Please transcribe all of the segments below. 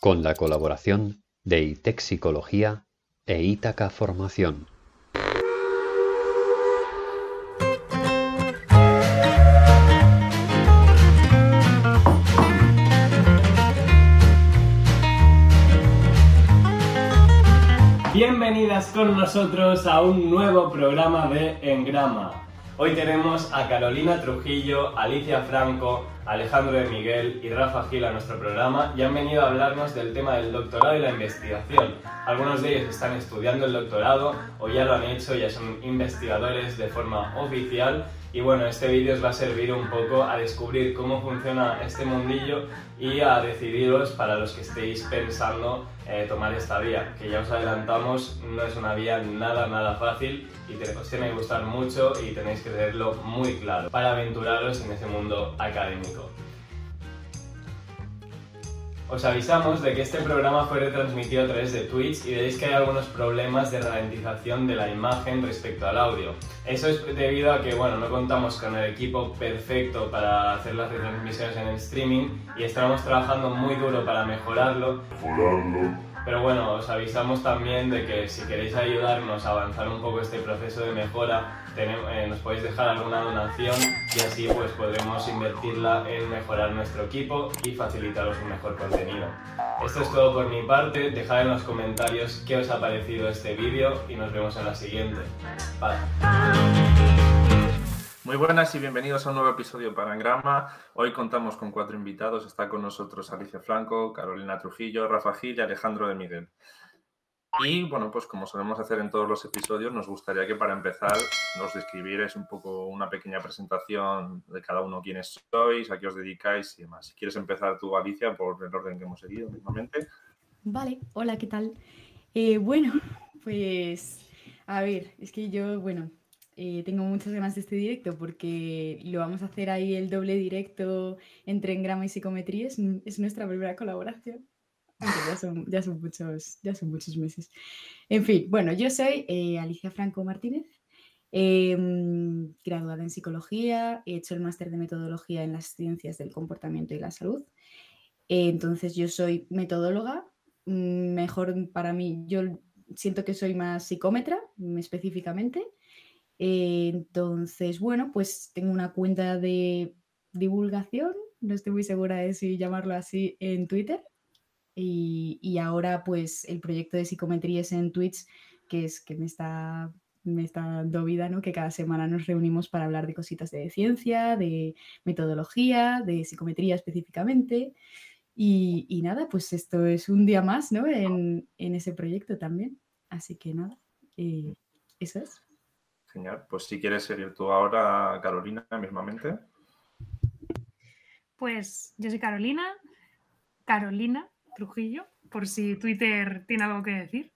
Con la colaboración de ITEC Psicología e Ítaca Formación. Bienvenidas con nosotros a un nuevo programa de Engrama. Hoy tenemos a Carolina Trujillo, Alicia Franco, Alejandro de Miguel y Rafa Gil a nuestro programa y han venido a hablarnos del tema del doctorado y la investigación. Algunos de ellos están estudiando el doctorado o ya lo han hecho, ya son investigadores de forma oficial y bueno, este vídeo os va a servir un poco a descubrir cómo funciona este mundillo y a decidiros para los que estéis pensando eh, tomar esta vía, que ya os adelantamos, no es una vía nada, nada fácil y os tiene que gustar mucho y tenéis que tenerlo muy claro para aventuraros en ese mundo académico. Os avisamos de que este programa fue retransmitido a través de Twitch y veréis que hay algunos problemas de ralentización de la imagen respecto al audio. Eso es debido a que bueno, no contamos con el equipo perfecto para hacer las retransmisiones en el streaming y estamos trabajando muy duro para mejorarlo. Pero bueno, os avisamos también de que si queréis ayudarnos a avanzar un poco este proceso de mejora, eh, nos podéis dejar alguna donación y así pues podremos invertirla en mejorar nuestro equipo y facilitaros un mejor contenido. Esto es todo por mi parte, dejad en los comentarios qué os ha parecido este vídeo y nos vemos en la siguiente. Bye. Muy buenas y bienvenidos a un nuevo episodio para Engrama. Hoy contamos con cuatro invitados. Está con nosotros Alicia Franco, Carolina Trujillo, Rafa Gil y Alejandro de Miguel. Y bueno, pues como solemos hacer en todos los episodios, nos gustaría que para empezar nos describierais un poco una pequeña presentación de cada uno quiénes sois, a qué os dedicáis y demás. Si quieres empezar tú, Alicia, por el orden que hemos seguido mismamente. Vale, hola, ¿qué tal? Eh, bueno, pues a ver, es que yo, bueno, eh, tengo muchas ganas de este directo porque lo vamos a hacer ahí el doble directo entre engrama y psicometría. es nuestra primera colaboración ya son, ya son, muchos, ya son muchos meses. En fin, bueno, yo soy eh, Alicia Franco Martínez, em, graduada en psicología, he hecho el máster de metodología en las ciencias del comportamiento y la salud. entonces yo soy metodóloga, mejor para mí, yo siento que soy más psicómetra específicamente. entonces, bueno, pues tengo una cuenta de divulgación, no estoy muy segura de si llamarlo así, en Twitter, y, ahora pues el proyecto de psicometrías en Twitch, que es que me está, me está dando vida, ¿no? Que cada semana nos reunimos para hablar de cositas de ciencia, de metodología, de psicometría específicamente. Y, nada, pues esto es un día más, ¿no? En, ese proyecto también. Así que nada, eh, eso es. Genial. Pues si quieres seguir tú ahora, Carolina, mismamente. Pues yo soy Carolina, Carolina, Trujillo, por si Twitter tiene algo que decir.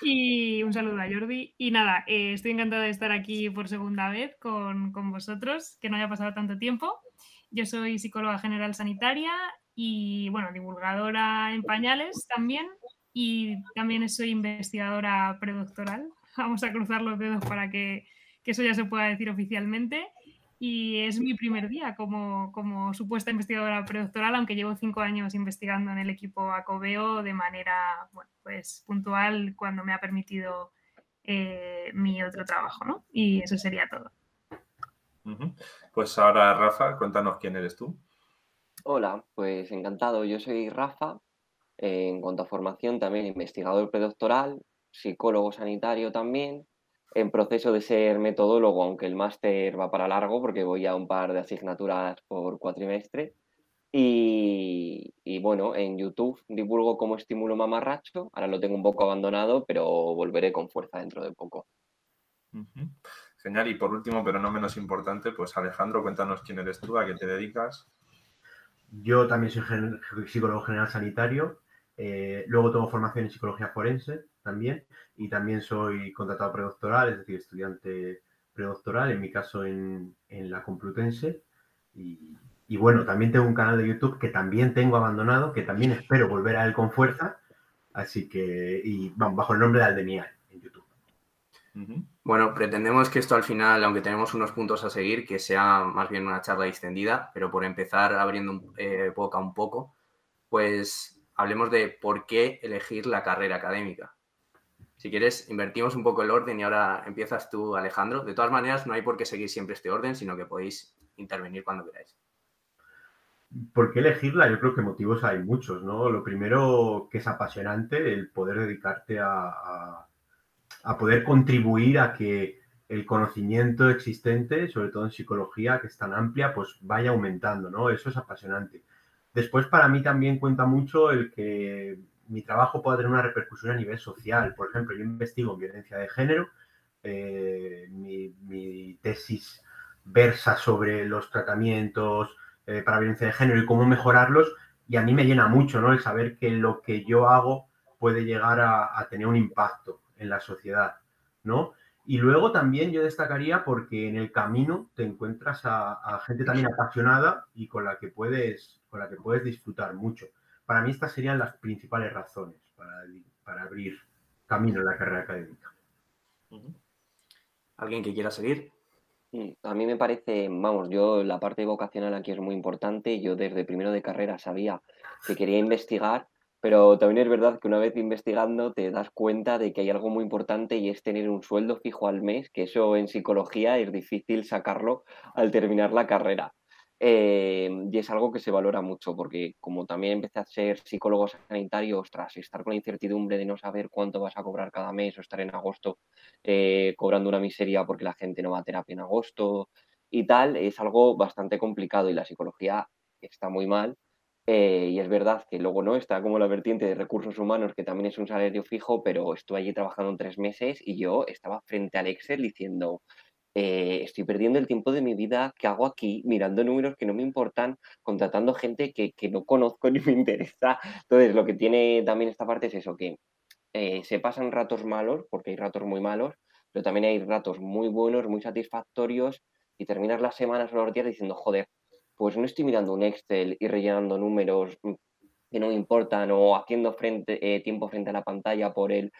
Y un saludo a Jordi. Y nada, eh, estoy encantada de estar aquí por segunda vez con, vosotros, que no haya pasado tanto tiempo. Yo soy psicóloga general sanitaria y, bueno, divulgadora en pañales también. Y también soy investigadora predoctoral. Vamos a cruzar los dedos para que, que eso ya se pueda decir oficialmente y es mi primer día como, como supuesta investigadora predoctoral, aunque llevo cinco años investigando en el equipo Acobeo de manera bueno, pues, puntual cuando me ha permitido eh, mi otro trabajo, ¿no? Y eso sería todo. Pues ahora, Rafa, cuéntanos quién eres tú. Hola, pues encantado. Yo soy Rafa. en cuanto a formación, también investigador predoctoral, psicólogo sanitario también en proceso de ser metodólogo, aunque el máster va para largo porque voy a un par de asignaturas por cuatrimestre. Y, bueno, en YouTube divulgo como estímulo mamarracho. Ahora lo tengo un poco abandonado, pero volveré con fuerza dentro de poco. Genial. Y por último, pero no menos importante, pues Alejandro, cuéntanos quién eres tú, a qué te dedicas. Yo también soy psicólogo general sanitario. Eh, luego tengo formación en psicología forense también y también soy contratado predoctoral, es decir, estudiante predoctoral, en mi caso en, la Complutense. Y, bueno, también tengo un canal de YouTube que también tengo abandonado, que también espero volver a él con fuerza. Así que, y vamos, bajo el nombre de Aldenial en YouTube. Bueno, pretendemos que esto al final, aunque tenemos unos puntos a seguir, que sea más bien una charla extendida, pero por empezar abriendo eh, boca un poco, pues hablemos de por qué elegir la carrera académica. Si quieres, invertimos un poco el orden y ahora empiezas tú, Alejandro. De todas maneras, no hay por qué seguir siempre este orden, sino que podéis intervenir cuando queráis. ¿Por qué elegirla? Yo creo que motivos hay muchos, ¿no? Lo primero que es apasionante, el poder dedicarte a, poder contribuir a que el conocimiento existente, sobre todo en psicología, que es tan amplia, pues vaya aumentando, ¿no? Eso es apasionante. Después, para mí también cuenta mucho el que mi trabajo pueda tener una repercusión a nivel social. Por ejemplo, yo investigo en violencia de género, eh, mi, tesis versa sobre los tratamientos eh, para violencia de género y cómo mejorarlos, y a mí me llena mucho ¿no? el saber que lo que yo hago puede llegar a, tener un impacto en la sociedad, ¿no? Y luego también yo destacaría porque en el camino te encuentras a, gente también apasionada y con la que puedes, con la que puedes disfrutar mucho. Para mí estas serían las principales razones para, abrir camino en la carrera académica. ¿Alguien que quiera seguir? Mm, a mí me parece, vamos, yo la parte vocacional aquí es muy importante. Yo desde primero de carrera sabía que quería investigar, pero también es verdad que una vez investigando te das cuenta de que hay algo muy importante y es tener un sueldo fijo al mes, que eso en psicología es difícil sacarlo al terminar la carrera. Eh, y es algo que se valora mucho porque como también empecé a ser psicólogo sanitario, ostras, estar con la incertidumbre de no saber cuánto vas a cobrar cada mes o estar en agosto eh, cobrando una miseria porque la gente no va a terapia en agosto y tal, es algo bastante complicado y la psicología está muy mal. Eh, y es verdad que luego no está como la vertiente de recursos humanos, que también es un salario fijo, pero estuve allí trabajando en tres meses y yo estaba frente al Excel diciendo, eh, estoy perdiendo el tiempo de mi vida, ¿qué hago aquí? Mirando números que no me importan, contratando gente que, no conozco ni me interesa. Entonces, lo que tiene también esta parte es eso, que eh, se pasan ratos malos, porque hay ratos muy malos, pero también hay ratos muy buenos, muy satisfactorios, y terminas las semanas o los días diciendo, joder, pues no estoy mirando un Excel y rellenando números mm, que no me importan o haciendo eh, tiempo frente a la pantalla por el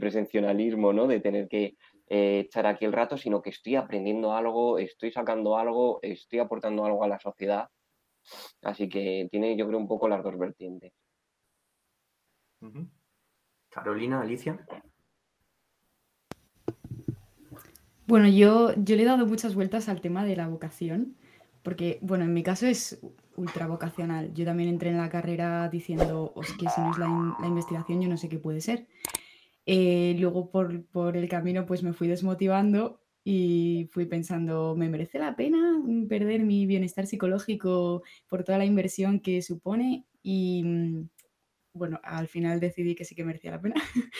presencialismo, ¿no? De tener que eh, echar aquí el rato, sino que estoy aprendiendo algo, estoy sacando algo, estoy aportando algo a la sociedad. Así que tiene, yo creo, un poco las dos vertientes. Carolina, Alicia. Bueno, yo, yo le he dado muchas vueltas al tema de la vocación, porque, bueno, en mi caso es ultra vocacional. Yo también entré en la carrera diciendo, os que si no es la, la investigación, yo no sé qué puede ser. Eh, luego por, el camino pues me fui desmotivando y fui pensando, ¿me merece la pena perder mi bienestar psicológico por toda la inversión que supone? Y mm, bueno, al final decidí que sí que merecía la pena.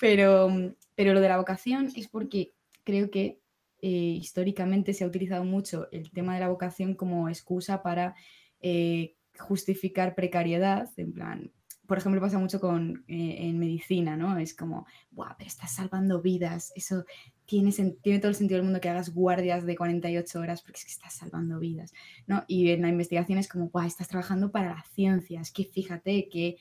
pero, pero lo de la vocación es porque creo que eh, históricamente se ha utilizado mucho el tema de la vocación como excusa para eh, justificar precariedad, en plan, por ejemplo, pasa mucho con, eh, en medicina, ¿no? Es como, ¡buah, pero estás salvando vidas! Eso tiene, tiene todo el sentido del mundo que hagas guardias de 48 horas porque es que estás salvando vidas, ¿no? Y en la investigación es como, ¡buah, estás trabajando para la ciencia! Es que fíjate que...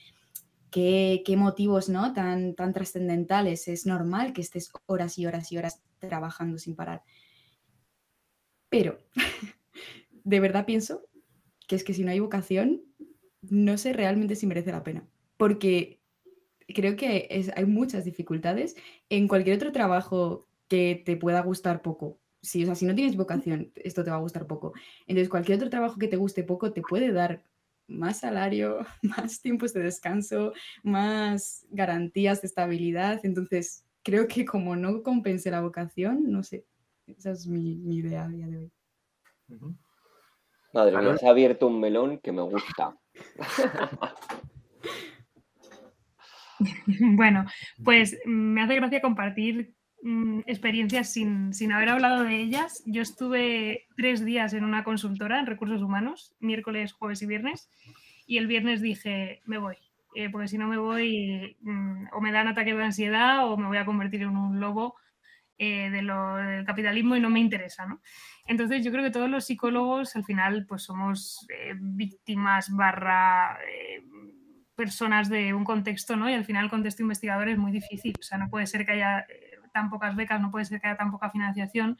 Qué, qué, motivos ¿no? tan, tan trascendentales. Es normal que estés horas y horas y horas trabajando sin parar. Pero de verdad pienso que es que si no hay vocación, no sé realmente si merece la pena porque creo que hay muchas dificultades en cualquier otro trabajo que te pueda gustar poco. Si, o sea, si no tienes vocación, esto te va a gustar poco. Entonces, cualquier otro trabajo que te guste poco te puede dar más salario, más tiempos de descanso, más garantías de estabilidad. Entonces, creo que como no compense la vocación, no sé, esa es mi, idea a día de hoy. Madre mía, se ha abierto un melón que me gusta. Bueno, pues me hace gracia compartir mm, experiencias sin, haber hablado de ellas. Yo estuve tres días en una consultora en recursos humanos, miércoles, jueves y viernes, y el viernes dije, me voy, eh, porque si no me voy, mm, o me dan ataque de ansiedad o me voy a convertir en un lobo eh, de lo, del capitalismo y no me interesa, ¿no? Entonces yo creo que todos los psicólogos al final pues somos eh, víctimas barra personas de un contexto, ¿no? Y al final el contexto investigador es muy difícil. O sea, no puede ser que haya eh, tan pocas becas, no puede ser que haya tan poca financiación.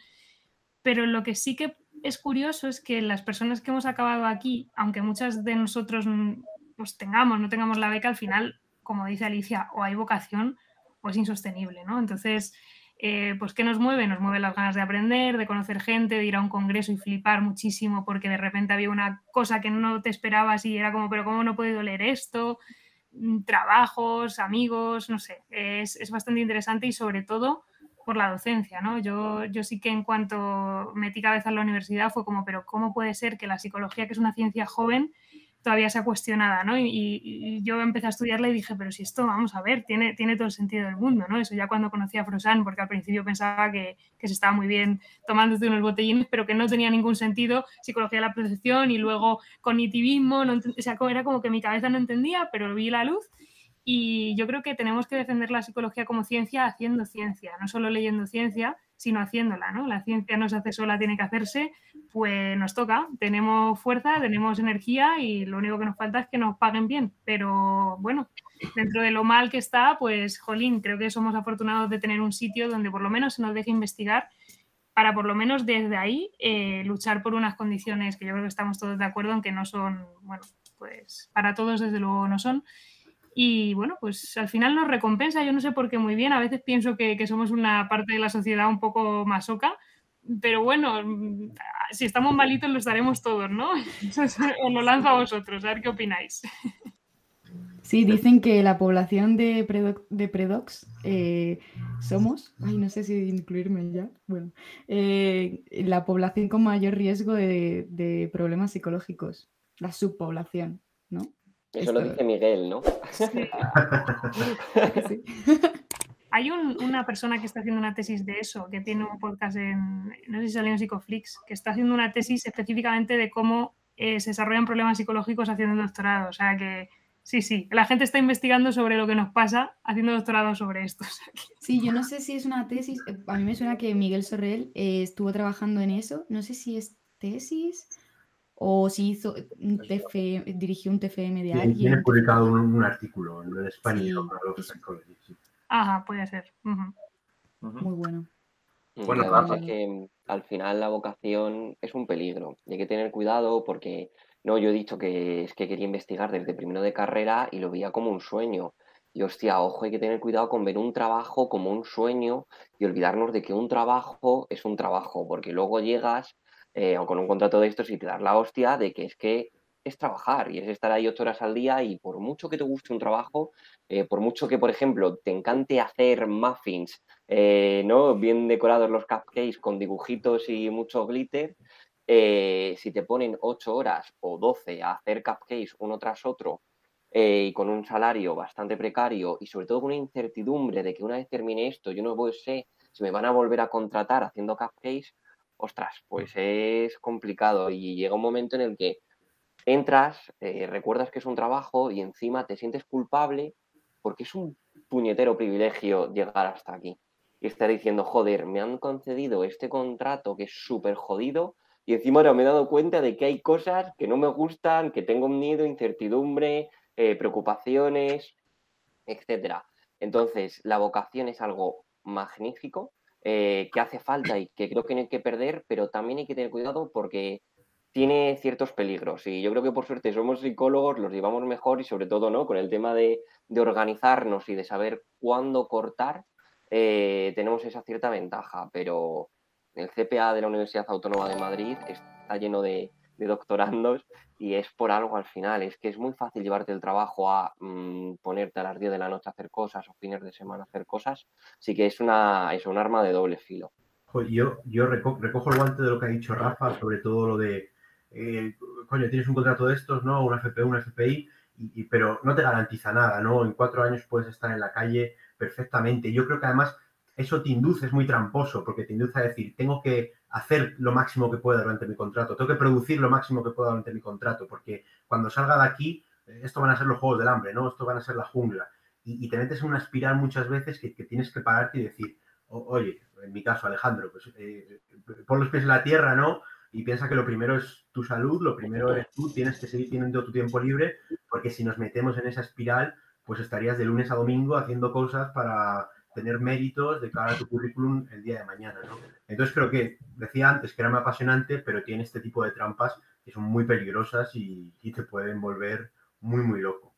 Pero lo que sí que es curioso es que las personas que hemos acabado aquí, aunque muchas de nosotros pues, tengamos, no tengamos la beca, al final, como dice Alicia, o hay vocación o es insostenible, ¿no? Entonces, eh, pues ¿qué nos mueve? Nos mueve las ganas de aprender, de conocer gente, de ir a un congreso y flipar muchísimo porque de repente había una cosa que no te esperabas y era como, pero ¿cómo no he podido leer esto? Mm, trabajos, amigos, no sé, es, es bastante interesante y sobre todo por la docencia, ¿no? Yo, yo sí que en cuanto metí cabeza en la universidad fue como, pero ¿cómo puede ser que la psicología, que es una ciencia joven, todavía sea cuestionada, ¿no? Y, yo empecé a estudiarla y dije, pero si esto, vamos a ver, tiene, tiene todo el sentido del mundo, ¿no? Eso ya cuando conocí a Frosan, porque al principio pensaba que, que se estaba muy bien tomándote unos botellines, pero que no tenía ningún sentido psicología de la percepción y luego cognitivismo, no o sea, era como que mi cabeza no entendía, pero vi la luz y yo creo que tenemos que defender la psicología como ciencia haciendo ciencia, no solo leyendo ciencia, sino haciéndola, ¿no? La ciencia no se hace sola, tiene que hacerse, pues nos toca, tenemos fuerza, tenemos energía y lo único que nos falta es que nos paguen bien. Pero bueno, dentro de lo mal que está, pues jolín, creo que somos afortunados de tener un sitio donde por lo menos se nos deje investigar para por lo menos desde ahí eh, luchar por unas condiciones que yo creo que estamos todos de acuerdo en que no son, bueno, pues para todos desde luego no son y bueno, pues al final nos recompensa, yo no sé por qué muy bien, a veces pienso que, somos una parte de la sociedad un poco masoca, pero bueno, mm, si estamos malitos lo estaremos todos, ¿no? Os lo lanzo a vosotros, a ver qué opináis. Sí, dicen que la población de, Predox eh, somos, ay, no sé si incluirme ya, bueno, eh, la población con mayor riesgo de problemas psicológicos, la subpoblación, ¿no? Eso lo dice Miguel, ¿no? Hay una persona que está haciendo una tesis de eso, que tiene un podcast en, no sé si salió en Psicoflix, que está haciendo una tesis específicamente de cómo eh, se desarrollan problemas psicológicos haciendo doctorado. O sea que sí, sí, la gente está investigando sobre lo que nos pasa haciendo doctorado sobre esto. Sí, yo no sé si es una tesis, eh, a mí me suena que Miguel Sorrell eh, estuvo trabajando en eso, no sé si es tesis o si hizo un dirigió un TFM de alguien. Tiene publicado un, artículo en español Ajá, puede ser. Muy bueno. Bueno, que mm, al final la vocación es un peligro y hay que tener cuidado porque no, yo he dicho que es que quería investigar desde primero de carrera y lo veía como un sueño. Y hostia, ojo, hay que tener cuidado con ver un trabajo como un sueño y olvidarnos de que un trabajo es un trabajo, porque luego llegas eh, o con un contrato de estos y te das la hostia de que es que es trabajar y es estar ahí ocho horas al día y por mucho que te guste un trabajo, eh, por mucho que, por ejemplo, te encante hacer muffins, eh, ¿no? Bien decorados los cupcakes con dibujitos y mucho glitter, si te ponen ocho horas o doce a hacer cupcakes uno tras otro y con un salario bastante precario y sobre todo con una incertidumbre de que una vez termine esto yo no sé si me van a volver a contratar haciendo cupcakes, ostras, pues es complicado. Y llega un momento en el que entras, eh, recuerdas que es un trabajo y encima te sientes culpable porque es un puñetero privilegio llegar hasta aquí. Y estar diciendo, joder, me han concedido este contrato que es súper jodido y encima ahora me he dado cuenta de que hay cosas que no me gustan, que tengo miedo, incertidumbre, eh, preocupaciones, etcétera. Entonces, la vocación es algo magnífico eh, que hace falta y que creo que no hay que perder, pero también hay que tener cuidado porque tiene ciertos peligros. Y yo creo que por suerte somos psicólogos, los llevamos mejor y sobre todo ¿no? con el tema de, organizarnos y de saber cuándo cortar, eh, tenemos esa cierta ventaja. Pero el CPA de la Universidad Autónoma de Madrid está lleno de, de doctorandos y es por algo al final. Es que es muy fácil llevarte el trabajo a mm, ponerte a las 10 de la noche a hacer cosas o fines de semana a hacer cosas. Así que es, una, es un arma de doble filo. Yo, yo recojo el guante de lo que ha dicho Rafa, sobre todo lo de, eh, coño, tienes un contrato de estos, ¿no? Una FP, una FPI, y, pero no te garantiza nada, ¿no? En cuatro años puedes estar en la calle perfectamente. Yo creo que además eso te induce, es muy tramposo, porque te induce a decir, tengo que hacer lo máximo que pueda durante mi contrato, tengo que producir lo máximo que pueda durante mi contrato, porque cuando salga de aquí, eh, esto van a ser los juegos del hambre, ¿no? Esto van a ser la jungla. Y, te metes en una espiral muchas veces que, tienes que pararte y decir, oye, en mi caso, Alejandro, pues eh, pon los pies en la tierra, ¿no? Y piensa que lo primero es tu salud, lo primero es tú, tienes que seguir teniendo tu tiempo libre, porque si nos metemos en esa espiral, pues estarías de lunes a domingo haciendo cosas para tener méritos de cara a tu currículum el día de mañana, ¿no? Entonces creo que, decía antes que era muy apasionante, pero tiene este tipo de trampas que son muy peligrosas y, te pueden volver muy, muy loco.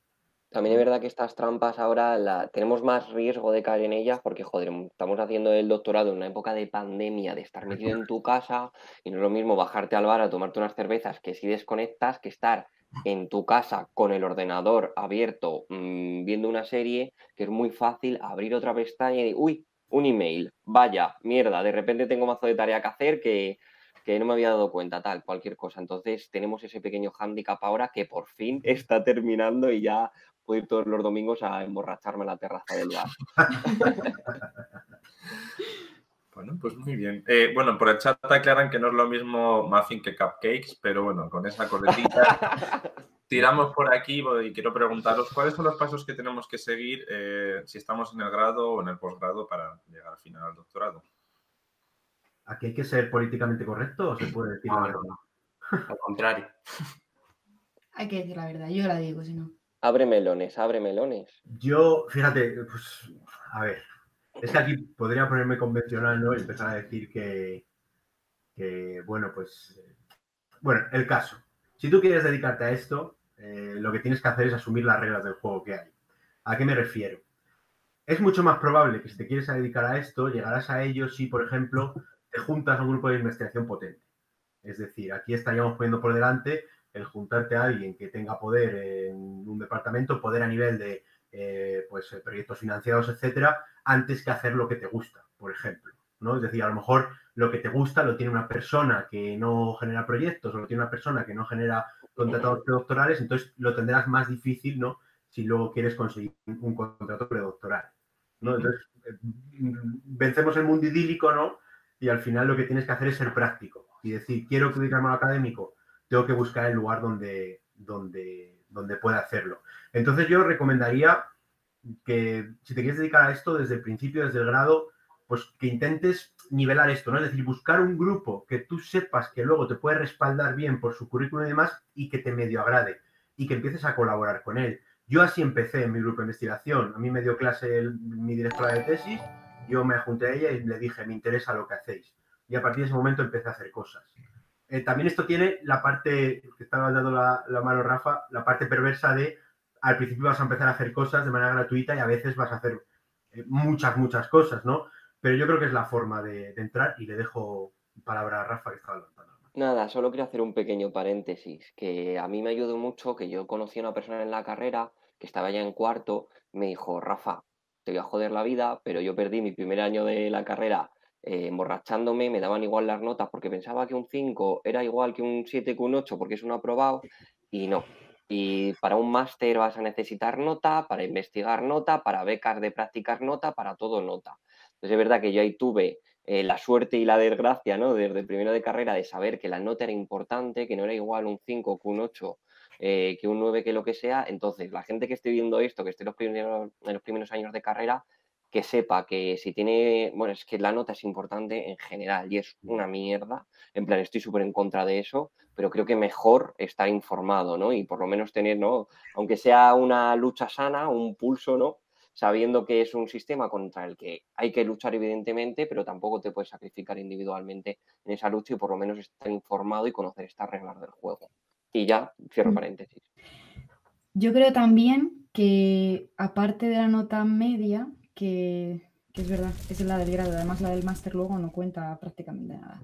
También es verdad que estas trampas ahora la, tenemos más riesgo de caer en ellas porque, joder, estamos haciendo el doctorado en una época de pandemia, de estar metido en tu casa y no es lo mismo bajarte al bar a tomarte unas cervezas que si desconectas que estar en tu casa con el ordenador abierto mmm, viendo una serie que es muy fácil abrir otra pestaña y uy, un email, vaya, mierda, de repente tengo mazo de tarea que hacer que, que no me había dado cuenta, tal, cualquier cosa. Entonces tenemos ese pequeño hándicap ahora que por fin está terminando y ya puedo ir todos los domingos a emborracharme en la terraza del bar. Bueno, pues muy bien. Eh, bueno, por el chat aclaran que no es lo mismo muffin que cupcakes, pero bueno, con esa coletita tiramos por aquí y quiero preguntaros cuáles son los pasos que tenemos que seguir eh, si estamos en el grado o en el posgrado para llegar al final al doctorado. ¿Aquí hay que ser políticamente correcto o se puede decir la verdad? no. Al contrario. Hay que decir la verdad, yo la digo, si no. Abre melones, abre melones. Yo, fíjate, pues, a ver, es que aquí podría ponerme convencional, ¿no? Y empezar a decir que, bueno, pues, bueno, el caso. Si tú quieres dedicarte a esto, eh, lo que tienes que hacer es asumir las reglas del juego que hay. ¿A qué me refiero? Es mucho más probable que si te quieres dedicar a esto, llegarás a ello si, por ejemplo, te juntas a un grupo de investigación potente. Es decir, aquí estaríamos poniendo por delante el juntarte a alguien que tenga poder en un departamento, poder a nivel de eh, pues, proyectos financiados, etcétera, antes que hacer lo que te gusta, por ejemplo. ¿no? Es decir, a lo mejor lo que te gusta lo tiene una persona que no genera proyectos o lo tiene una persona que no genera contratos predoctorales, entonces lo tendrás más difícil, ¿no? Si luego quieres conseguir un contrato predoctoral, ¿no? Entonces, eh, vencemos el mundo idílico, ¿no? Y al final lo que tienes que hacer es ser práctico y decir, quiero dedicarme a académico, tengo que buscar el lugar donde, donde, donde pueda hacerlo. Entonces yo recomendaría que si te quieres dedicar a esto desde el principio, desde el grado, pues que intentes nivelar esto, ¿no? Es decir, buscar un grupo que tú sepas que luego te puede respaldar bien por su currículum y demás y que te medio agrade y que empieces a colaborar con él. Yo así empecé en mi grupo de investigación. A mí me dio clase el- mi directora de tesis, yo me junté a ella y le dije, me interesa lo que hacéis. Y a partir de ese momento empecé a hacer cosas. Eh, también esto tiene la parte, que estaba dando la, la mano Rafa, la parte perversa de al principio vas a empezar a hacer cosas de manera gratuita y a veces vas a hacer eh, muchas, muchas cosas, ¿no? Pero yo creo que es la forma de, entrar y le dejo palabra a Rafa que estaba levantando. Nada, solo quiero hacer un pequeño paréntesis, que a mí me ayudó mucho que yo conocí a una persona en la carrera que estaba ya en cuarto, me dijo, Rafa, te voy a joder la vida, pero yo perdí mi primer año de la carrera eh, emborrachándome, me daban igual las notas porque pensaba que un 5 era igual que un 7 que un 8 porque es un aprobado y no. Y para un máster vas a necesitar nota, para investigar nota, para becas de prácticas nota, para todo nota. Entonces es verdad que yo ahí tuve eh, la suerte y la desgracia, ¿no? Desde el primero de carrera de saber que la nota era importante, que no era igual un 5 que un 8, eh, que un 9, que lo que sea. Entonces, la gente que esté viendo esto, que esté en los primeros, en los primeros años de carrera, que sepa que si tiene, bueno, es que la nota es importante en general y es una mierda. En plan, estoy súper en contra de eso, pero creo que mejor estar informado, ¿no? Y por lo menos tener, ¿no? Aunque sea una lucha sana, un pulso, ¿no? sabiendo que es un sistema contra el que hay que luchar evidentemente, pero tampoco te puedes sacrificar individualmente en esa lucha y por lo menos estar informado y conocer estas reglas del juego. Y ya, cierro Mm. paréntesis. Yo creo también que aparte de la nota media, que, que es verdad, es la del grado, además la del máster luego no cuenta prácticamente nada.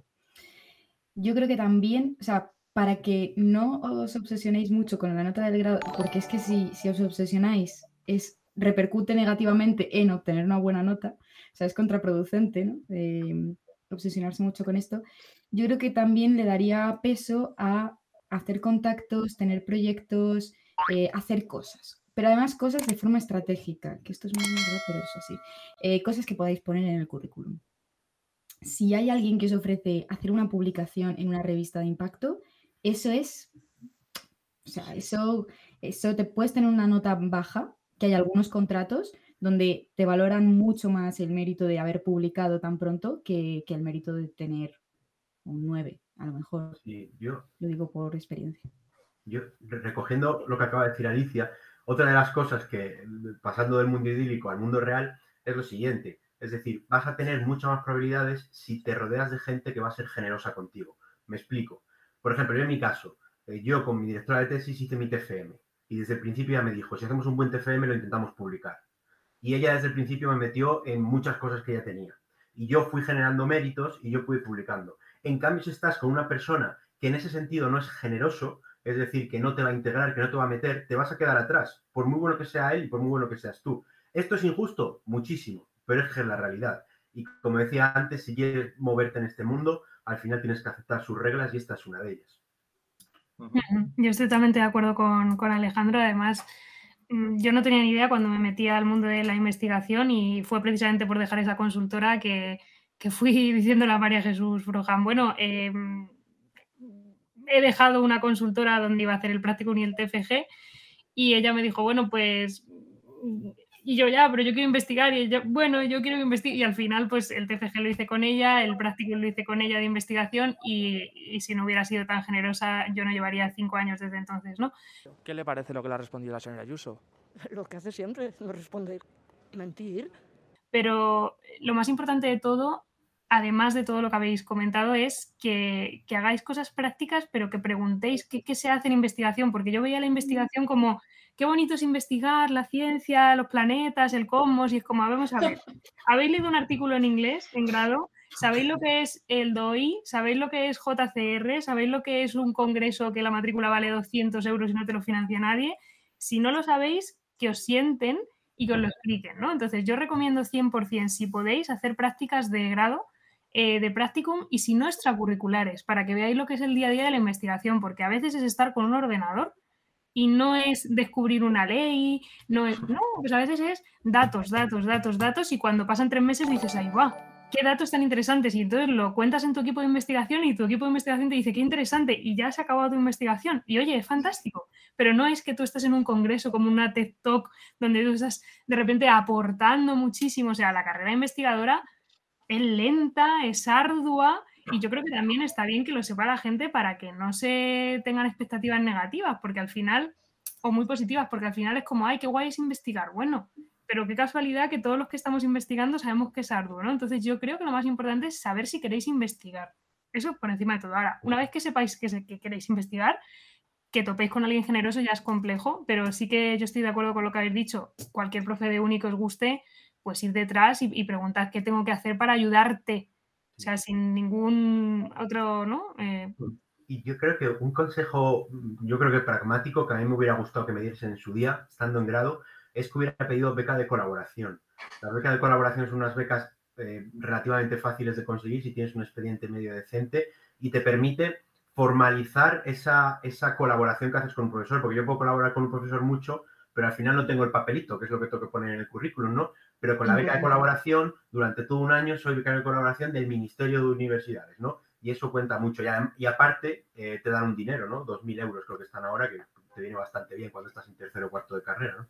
Yo creo que también, o sea, para que no os obsesionéis mucho con la nota del grado, porque es que si, si os obsesionáis, es, repercute negativamente en obtener una buena nota, o sea, es contraproducente, ¿no? Eh, obsesionarse mucho con esto. Yo creo que también le daría peso a hacer contactos, tener proyectos, eh, hacer cosas. Pero además cosas de forma estratégica, que esto es muy verdad, pero es así. Eh, cosas que podáis poner en el currículum. Si hay alguien que os ofrece hacer una publicación en una revista de impacto, eso es, o sea, eso, eso te puedes tener una nota baja, que hay algunos contratos donde te valoran mucho más el mérito de haber publicado tan pronto que, que el mérito de tener un 9, a lo mejor. Sí, yo, Lo digo por experiencia. yo, re- recogiendo lo que acaba de decir Alicia, otra de las cosas que, pasando del mundo idílico al mundo real, es lo siguiente. Es decir, vas a tener muchas más probabilidades si te rodeas de gente que va a ser generosa contigo. Me explico. Por ejemplo, yo en mi caso, eh, yo con mi directora de tesis hice mi TFM y desde el principio ya me dijo, si hacemos un buen TFM lo intentamos publicar. Y ella desde el principio me metió en muchas cosas que ella tenía. Y yo fui generando méritos y yo fui publicando. En cambio, si estás con una persona que en ese sentido no es generoso, es decir, que no te va a integrar, que no te va a meter, te vas a quedar atrás, por muy bueno que sea él y por muy bueno que seas tú. ¿Esto es injusto? Muchísimo, pero es que es la realidad. Y como decía antes, si quieres moverte en este mundo, al final tienes que aceptar sus reglas y esta es una de ellas. Yo estoy totalmente de acuerdo con, con Alejandro. Además, mm, yo no tenía ni idea cuando me metí al mundo de la investigación y fue precisamente por dejar esa consultora que, que fui diciéndole a María Jesús Brujan, bueno, eh, he dejado una consultora donde iba a hacer el práctico y el TFG y ella me dijo, bueno, pues y yo ya, pero yo quiero investigar y ella, bueno, yo quiero investigar y al final pues el TFG lo hice con ella, el práctico lo hice con ella de investigación y, y, si no hubiera sido tan generosa yo no llevaría cinco años desde entonces, ¿no? ¿Qué le parece lo que le ha respondido la señora Ayuso? Lo que hace siempre, no responde mentir. Pero lo más importante de todo además de todo lo que habéis comentado, es que, que hagáis cosas prácticas, pero que preguntéis qué, qué, se hace en investigación, porque yo veía la investigación como, qué bonito es investigar la ciencia, los planetas, el cosmos, y es como, vamos a ver, ¿habéis leído un artículo en inglés, en grado? ¿Sabéis lo que es el DOI? ¿Sabéis lo que es JCR? ¿Sabéis lo que es un congreso que la matrícula vale 200 euros y no te lo financia nadie? Si no lo sabéis, que os sienten y que os lo expliquen, ¿no? Entonces, yo recomiendo 100%, si podéis, hacer prácticas de grado eh, de practicum y si no extracurriculares, para que veáis lo que es el día a día de la investigación, porque a veces es estar con un ordenador y no es descubrir una ley, no es, no, pues a veces es datos, datos, datos, datos y cuando pasan tres meses dices, ahí va, qué datos tan interesantes y entonces lo cuentas en tu equipo de investigación y tu equipo de investigación te dice, qué interesante y ya se ha acabado tu investigación y oye, es fantástico, pero no es que tú estés en un congreso como una TED Talk donde tú estás de repente aportando muchísimo, o sea, la carrera investigadora es lenta, es ardua y yo creo que también está bien que lo sepa la gente para que no se tengan expectativas negativas, porque al final, o muy positivas, porque al final es como, ay, qué guay es investigar. Bueno, pero qué casualidad que todos los que estamos investigando sabemos que es arduo, ¿no? Entonces yo creo que lo más importante es saber si queréis investigar. Eso por encima de todo. Ahora, una vez que sepáis que, que queréis investigar, que topéis con alguien generoso ya es complejo, pero sí que yo estoy de acuerdo con lo que habéis dicho. Cualquier profe de único os guste, pues ir detrás y, y, preguntar qué tengo que hacer para ayudarte. O sea, sin ningún otro, ¿no? Eh... Y yo creo que un consejo, yo creo que pragmático, que a mí me hubiera gustado que me diesen en su día, estando en grado, es que hubiera pedido beca de colaboración. Las becas de colaboración son unas becas eh, relativamente fáciles de conseguir si tienes un expediente medio decente y te permite formalizar esa, esa colaboración que haces con un profesor, porque yo puedo colaborar con un profesor mucho, pero al final no tengo el papelito, que es lo que tengo que poner en el currículum, ¿no? Pero con la beca de colaboración, durante todo un año soy becario de colaboración del Ministerio de Universidades, ¿no? Y eso cuenta mucho. Y, y aparte, eh, te dan un dinero, ¿no? 2.000 euros creo que están ahora, que te viene bastante bien cuando estás en tercero o cuarto de carrera, ¿no?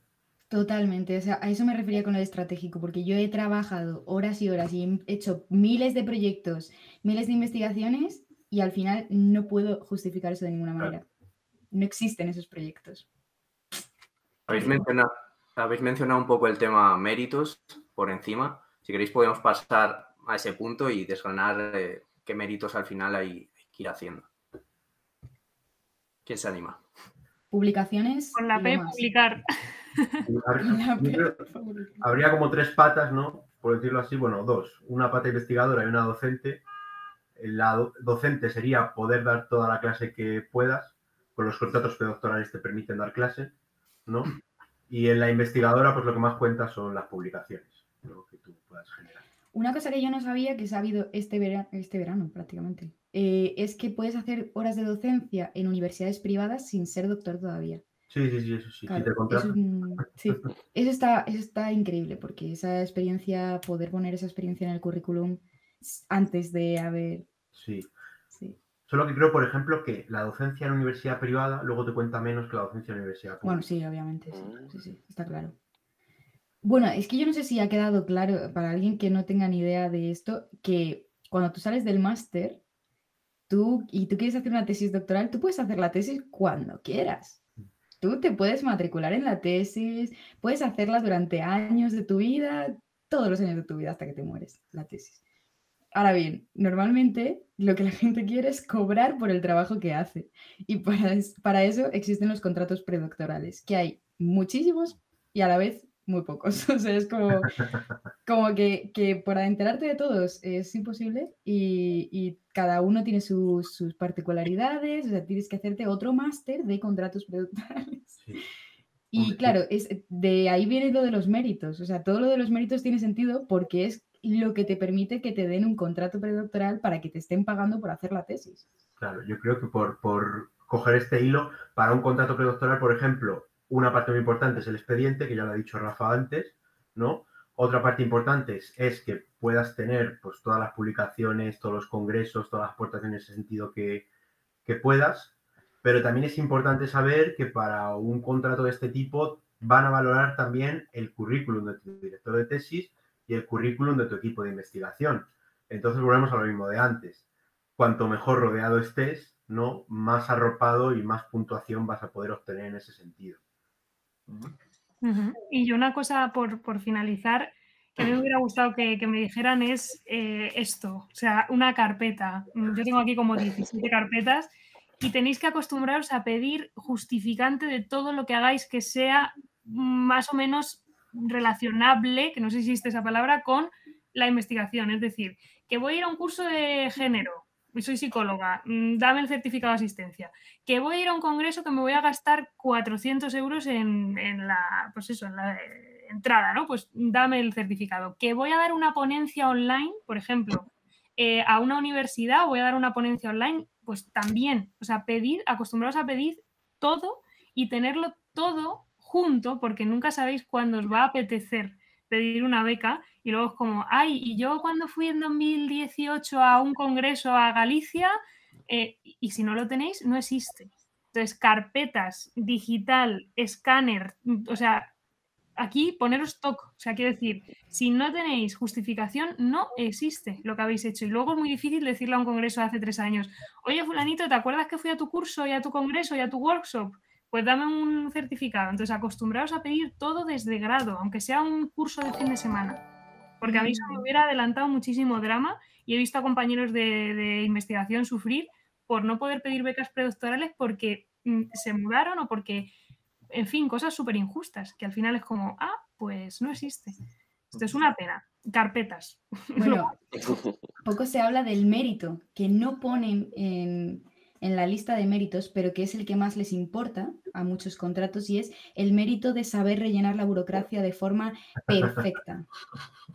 Totalmente, o sea, a eso me refería con el estratégico, porque yo he trabajado horas y horas y he hecho miles de proyectos, miles de investigaciones y al final no puedo justificar eso de ninguna manera. No existen esos proyectos. Habéis mencionado, habéis mencionado un poco el tema méritos por encima. Si queréis podemos pasar a ese punto y desgranar eh, qué méritos al final hay, hay, que ir haciendo. ¿Quién se anima? Publicaciones. Con la P, publicar. Habría como tres patas, ¿no? Por decirlo así, bueno, dos. Una pata investigadora y una docente. La do docente sería poder dar toda la clase que puedas. Con los contratos predoctorales te permiten dar clase, ¿no? Y en la investigadora, pues lo que más cuenta son las publicaciones, lo que tú puedas generar. Una cosa que yo no sabía, que he sabido este, vera este verano prácticamente, eh, es que puedes hacer horas de docencia en universidades privadas sin ser doctor todavía. Sí, sí, sí, eso sí. Claro, si te eso, sí. eso, está, eso está increíble, porque esa experiencia, poder poner esa experiencia en el currículum antes de haber... Sí. Solo que creo, por ejemplo, que la docencia en universidad privada luego te cuenta menos que la docencia en universidad pública. Bueno, sí, obviamente, sí, sí, sí, está claro. Bueno, es que yo no sé si ha quedado claro para alguien que no tenga ni idea de esto, que cuando tú sales del máster, tú y tú quieres hacer una tesis doctoral, tú puedes hacer la tesis cuando quieras. Tú te puedes matricular en la tesis, puedes hacerla durante años de tu vida, todos los años de tu vida hasta que te mueres, la tesis. Ahora bien, normalmente lo que la gente quiere es cobrar por el trabajo que hace. Y para, para eso existen los contratos predoctorales, que hay muchísimos y a la vez muy pocos. O sea, es como, como que, que para enterarte de todos es imposible y, y cada uno tiene sus, sus, particularidades. O sea, tienes que hacerte otro máster de contratos predoctorales. Sí. Y claro, es, de ahí viene lo de los méritos. O sea, todo lo de los méritos tiene sentido porque es lo que te permite que te den un contrato predoctoral para que te estén pagando por hacer la tesis. Claro, yo creo que por, por coger este hilo, para un contrato predoctoral, por ejemplo, una parte muy importante es el expediente, que ya lo ha dicho Rafa antes, ¿no? Otra parte importante es, que puedas tener pues, todas las publicaciones, todos los congresos, todas las puertas en ese sentido que, que puedas, pero también es importante saber que para un contrato de este tipo van a valorar también el currículum de tu director de tesis y el currículum de tu equipo de investigación. Entonces volvemos a lo mismo de antes. Cuanto mejor rodeado estés, ¿no? más arropado y más puntuación vas a poder obtener en ese sentido. Uh -huh. Y yo una cosa por, por, finalizar que a mí me hubiera gustado que, que me dijeran es eh, esto, o sea, una carpeta. Yo tengo aquí como 17 carpetas y tenéis que acostumbraros a pedir justificante de todo lo que hagáis que sea más o menos relacionable, que no sé si existe esa palabra, con la investigación. Es decir, que voy a ir a un curso de género, y soy psicóloga, mm, dame el certificado de asistencia. Que voy a ir a un congreso que me voy a gastar 400 euros en, en la, pues eso, en la entrada, ¿no? Pues dame el certificado. Que voy a dar una ponencia online, por ejemplo, eh, a una universidad voy a dar una ponencia online, pues también, o sea, pedir, acostumbrados a pedir todo y tenerlo todo junto, porque nunca sabéis cuándo os va a apetecer pedir una beca y luego es como, ay, y yo cuando fui en 2018 a un congreso a Galicia, eh, y si no lo tenéis, no existe. Entonces, carpetas, digital, escáner, o sea, aquí poneros stock, o sea, quiero decir, si no tenéis justificación, no existe lo que habéis hecho. Y luego es muy difícil decirle a un congreso de hace tres años, oye, fulanito, ¿te acuerdas que fui a tu curso y a tu congreso y a tu workshop? Pues dame un certificado. Entonces, acostumbraos a pedir todo desde grado, aunque sea un curso de fin de semana. Porque a mí eso me hubiera adelantado muchísimo drama y he visto a compañeros de, de investigación sufrir por no poder pedir becas predoctorales porque mm, se mudaron o porque, en fin, cosas súper injustas, que al final es como, ah, pues no existe. Esto es una pena. Carpetas. Bueno, poco se habla del mérito, que no ponen en, en la lista de méritos, pero que es el que más les importa a muchos contratos y es el mérito de saber rellenar la burocracia de forma perfecta.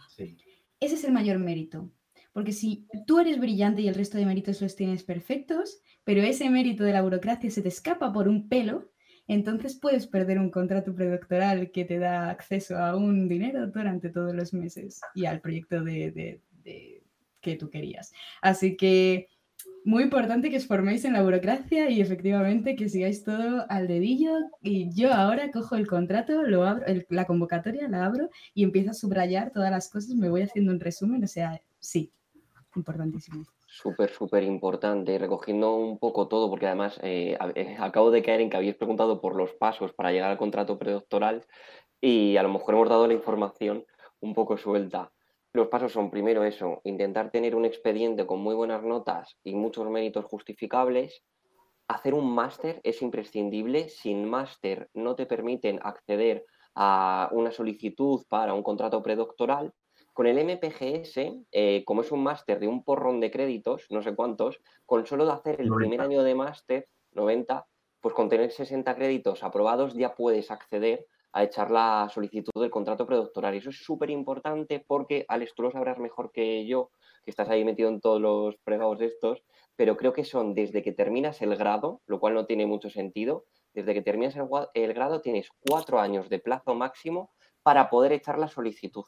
Sí. Ese es el mayor mérito. Porque si tú eres brillante y el resto de méritos los tienes perfectos, pero ese mérito de la burocracia se te escapa por un pelo, entonces puedes perder un contrato predoctoral que te da acceso a un dinero durante todos los meses y al proyecto de, de, de que tú querías. Así que muy importante que os forméis en la burocracia y efectivamente que sigáis todo al dedillo. Y yo ahora cojo el contrato, lo abro, el, la convocatoria la abro y empiezo a subrayar todas las cosas, me voy haciendo un resumen, o sea, sí, importantísimo. Súper, súper importante, recogiendo un poco todo, porque además eh, acabo de caer en que habéis preguntado por los pasos para llegar al contrato predoctoral y a lo mejor hemos dado la información un poco suelta. Los pasos son primero eso, intentar tener un expediente con muy buenas notas y muchos méritos justificables. Hacer un máster es imprescindible. Sin máster no te permiten acceder a una solicitud para un contrato predoctoral. Con el MPGS, eh, como es un máster de un porrón de créditos, no sé cuántos, con solo de hacer el 90. primer año de máster, 90, pues con tener 60 créditos aprobados ya puedes acceder a echar la solicitud del contrato predoctoral. Y eso es súper importante porque, Alex, tú lo sabrás mejor que yo, que estás ahí metido en todos los fregados estos, pero creo que son desde que terminas el grado, lo cual no tiene mucho sentido, desde que terminas el, el grado tienes cuatro años de plazo máximo para poder echar la solicitud.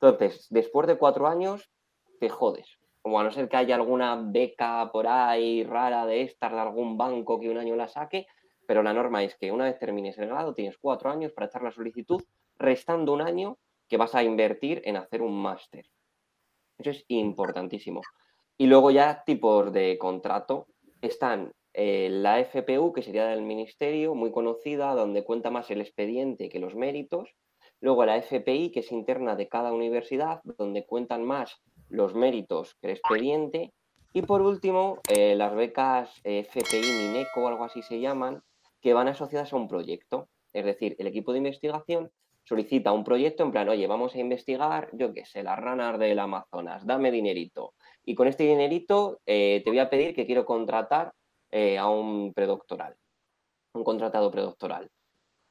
Entonces, después de cuatro años, te jodes. Como a no ser que haya alguna beca por ahí rara de estas de algún banco que un año la saque, pero la norma es que una vez termines el grado tienes cuatro años para echar la solicitud, restando un año que vas a invertir en hacer un máster. Eso es importantísimo. Y luego ya tipos de contrato están eh, la FPU, que sería del ministerio, muy conocida, donde cuenta más el expediente que los méritos, Luego la FPI, que es interna de cada universidad, donde cuentan más los méritos que el expediente. Y por último, eh, las becas eh, FPI Mineco o algo así se llaman, que van asociadas a un proyecto. Es decir, el equipo de investigación solicita un proyecto en plan, oye, vamos a investigar, yo qué sé, las ranas del Amazonas, dame dinerito. Y con este dinerito eh, te voy a pedir que quiero contratar a un predoctoral, un contratado predoctoral.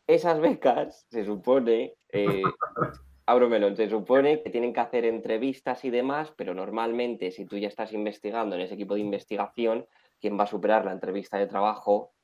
Esas becas, se supone, eh, abro melón, se supone que tienen que hacer entrevistas y demás, pero normalmente si tú ya estás investigando en ese equipo de investigación, quien va a superar la entrevista de trabajo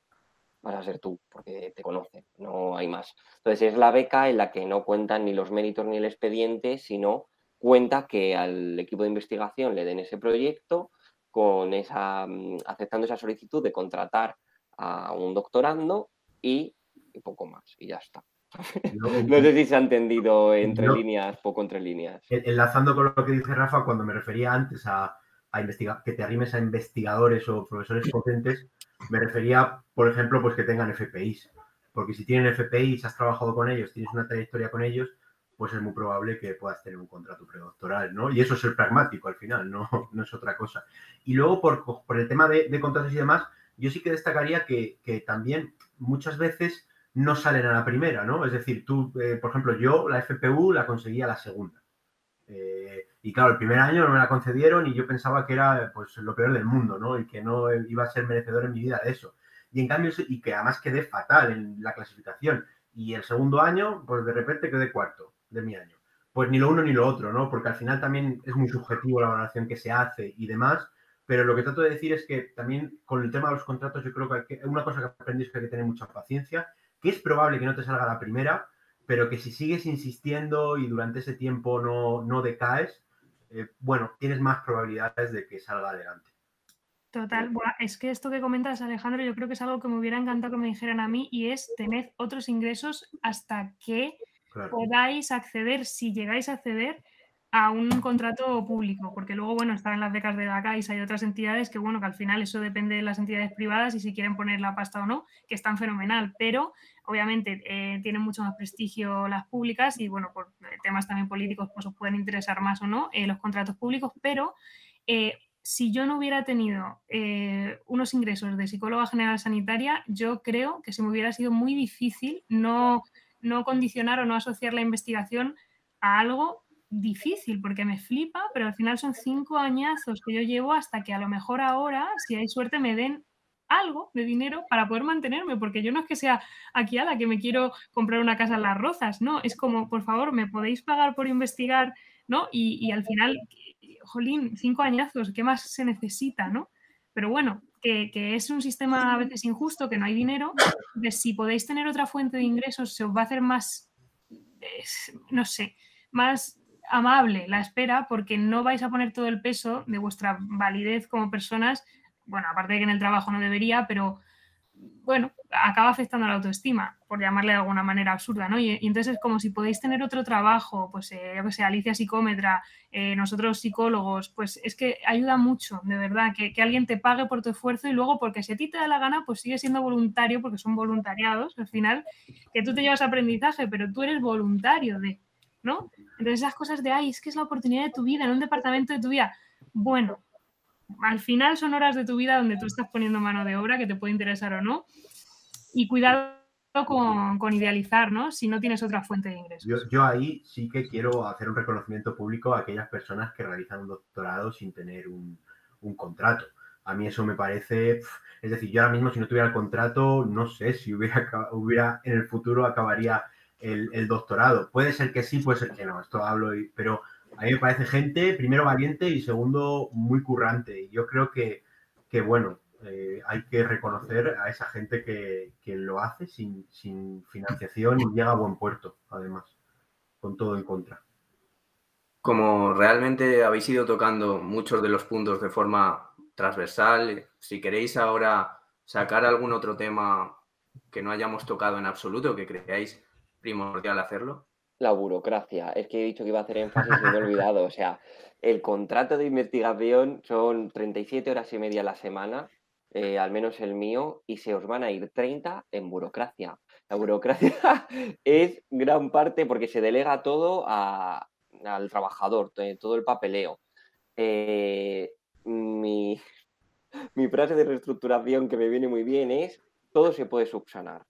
vas a ser tú, porque te conoce, no hay más. Entonces es la beca en la que no cuentan ni los méritos ni el expediente, sino cuenta que al equipo de investigación le den ese proyecto con esa, mm, aceptando esa solicitud de contratar a un doctorando y y poco más, y ya está. No, sé si se ha entendido entre líneas, poco entre líneas. Enlazando con lo que dice Rafa, cuando me refería antes a, a investigar, que te arrimes a investigadores o profesores potentes, me refería, por ejemplo, pues que tengan FPIs. Porque si tienen FPIs, has trabajado con ellos, tienes una trayectoria con ellos, pues es muy probable que puedas tener un contrato predoctoral, ¿no? Y eso es el pragmático al final, no, no es otra cosa. Y luego, por, por el tema de, contratos y demás, yo sí que destacaría que, que también muchas veces no salen a la primera, ¿no? Es decir, tú, eh, por ejemplo, yo la FPU la conseguí a la segunda. Eh, y claro, el primer año no me la concedieron y yo pensaba que era pues lo peor del mundo, ¿no? Y que no iba a ser merecedor en mi vida de eso. Y en cambio, y que además quedé fatal en la clasificación. Y el segundo año, pues de repente quedé cuarto de mi año. Pues ni lo uno ni lo otro, ¿no? Porque al final también es muy subjetivo la valoración que se hace y demás. Pero lo que trato de decir es que también con el tema de los contratos, yo creo que, hay una cosa que aprendí es que hay que tener mucha paciencia que es probable que no te salga la primera, pero que si sigues insistiendo y durante ese tiempo no, no decaes, eh, bueno, tienes más probabilidades de que salga adelante. Total, es que esto que comentas, Alejandro, yo creo que es algo que me hubiera encantado que me dijeran a mí y es tener otros ingresos hasta que podáis acceder, si llegáis a acceder, a un contrato público, porque luego, bueno, están las becas de la CAIS, hay otras entidades que, bueno, que al final eso depende de las entidades privadas y si quieren poner la pasta o no, que están fenomenal, pero obviamente eh, tienen mucho más prestigio las públicas y, bueno, por temas también políticos, pues os pueden interesar más o no eh, los contratos públicos, pero eh, si yo no hubiera tenido unos ingresos de psicóloga general sanitaria, yo creo que se me hubiera sido muy difícil no, no condicionar o no asociar la investigación a algo difícil porque me flipa, pero al final son cinco añazos que yo llevo hasta que a lo mejor ahora, si hay suerte, me den algo de dinero para poder mantenerme, porque yo no es que sea aquí a la que me quiero comprar una casa en las rozas, no, es como, por favor, me podéis pagar por investigar, ¿no? Y, al final, jolín, cinco añazos, ¿qué más se necesita, no? Pero bueno, que, es un sistema a veces injusto, que no hay dinero, de si podéis tener otra fuente de ingresos, se os va a hacer más, no sé, más amable la espera porque no vais a poner todo el peso de vuestra validez como personas, bueno, aparte de que en el trabajo no debería, pero bueno, acaba afectando la autoestima, por llamarle de alguna manera absurda, ¿no? Y, entonces es como si podéis tener otro trabajo, pues eh, yo que sé, Alicia psicómetra, eh, nosotros psicólogos, pues es que ayuda mucho, de verdad, que, que, alguien te pague por tu esfuerzo y luego porque si a ti te da la gana, pues sigue siendo voluntario, porque son voluntariados, al final, que tú te llevas aprendizaje, pero tú eres voluntario de, Entonces esas cosas de, ay, es que es la oportunidad de tu vida, en un departamento de tu vida. Bueno, al final son horas de tu vida donde tú estás poniendo mano de obra que te puede interesar o no. Y cuidado con, idealizar, ¿no? Si no tienes otra fuente de ingresos. Yo, ahí sí que quiero hacer un reconocimiento público a aquellas personas que realizan un doctorado sin tener un, contrato. A mí eso me parece, es decir, yo ahora mismo si no tuviera el contrato, no sé si hubiera, hubiera en el futuro acabaría el, doctorado. Puede ser que sí, puede ser que no, esto hablo, pero a mí me parece gente, primero valiente y segundo muy currante. Y yo creo que, que bueno, eh, hay que reconocer a esa gente que, que lo hace sin, sin, financiación y llega a buen puerto, además, con todo en contra. Como realmente habéis ido tocando muchos de los puntos de forma transversal, si queréis ahora sacar algún otro tema que no hayamos tocado en absoluto, que creáis primordial hacerlo? La burocracia. Es que he dicho que iba a hacer énfasis y me he olvidado. O sea, el contrato de investigación son 37 horas y media a la semana. eh, al menos el mío, y se os van a ir 30 en burocracia. La burocracia es gran parte porque se delega todo a- al trabajador, to- todo el papeleo. Eh, mi, mi frase de reestructuración que me viene muy bien es, todo se puede subsanar.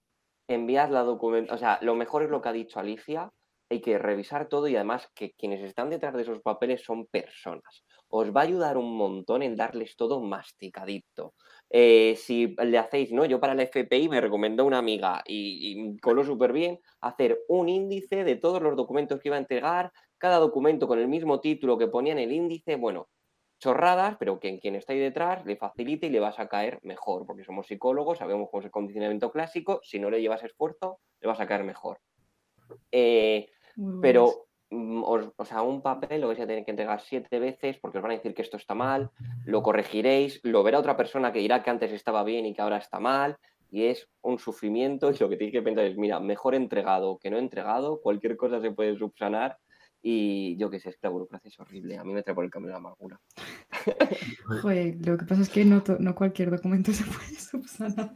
Enviad la documentación, o sea, lo mejor es lo que ha dicho Alicia, hay que revisar todo y además que quienes están detrás de esos papeles son personas. Os va a ayudar un montón en darles todo masticadito. Eh, si le hacéis, ¿no? Yo para la FPI me recomendó una amiga y, y coló súper bien hacer un índice de todos los documentos que iba a entregar, cada documento con el mismo título que ponía en el índice, bueno, chorradas, pero que en quien está ahí detrás le facilite y le vas a caer mejor, porque somos psicólogos, sabemos cómo es el condicionamiento clásico, si no le llevas esfuerzo, le vas a caer mejor. Eh, pero, mm, o sea, un papel lo vais a tener que entregar siete veces porque os van a decir que esto está mal, lo corregiréis, lo verá otra persona que dirá que antes estaba bien y que ahora está mal, y es un sufrimiento y lo que tienes que pensar es, mira, mejor entregado que no entregado, cualquier cosa se puede subsanar y yo qué sé, es que la burocracia es horrible, a mí me trae por el camino la amargura. Joder, lo que pasa es que no, no cualquier documento se puede subsanar.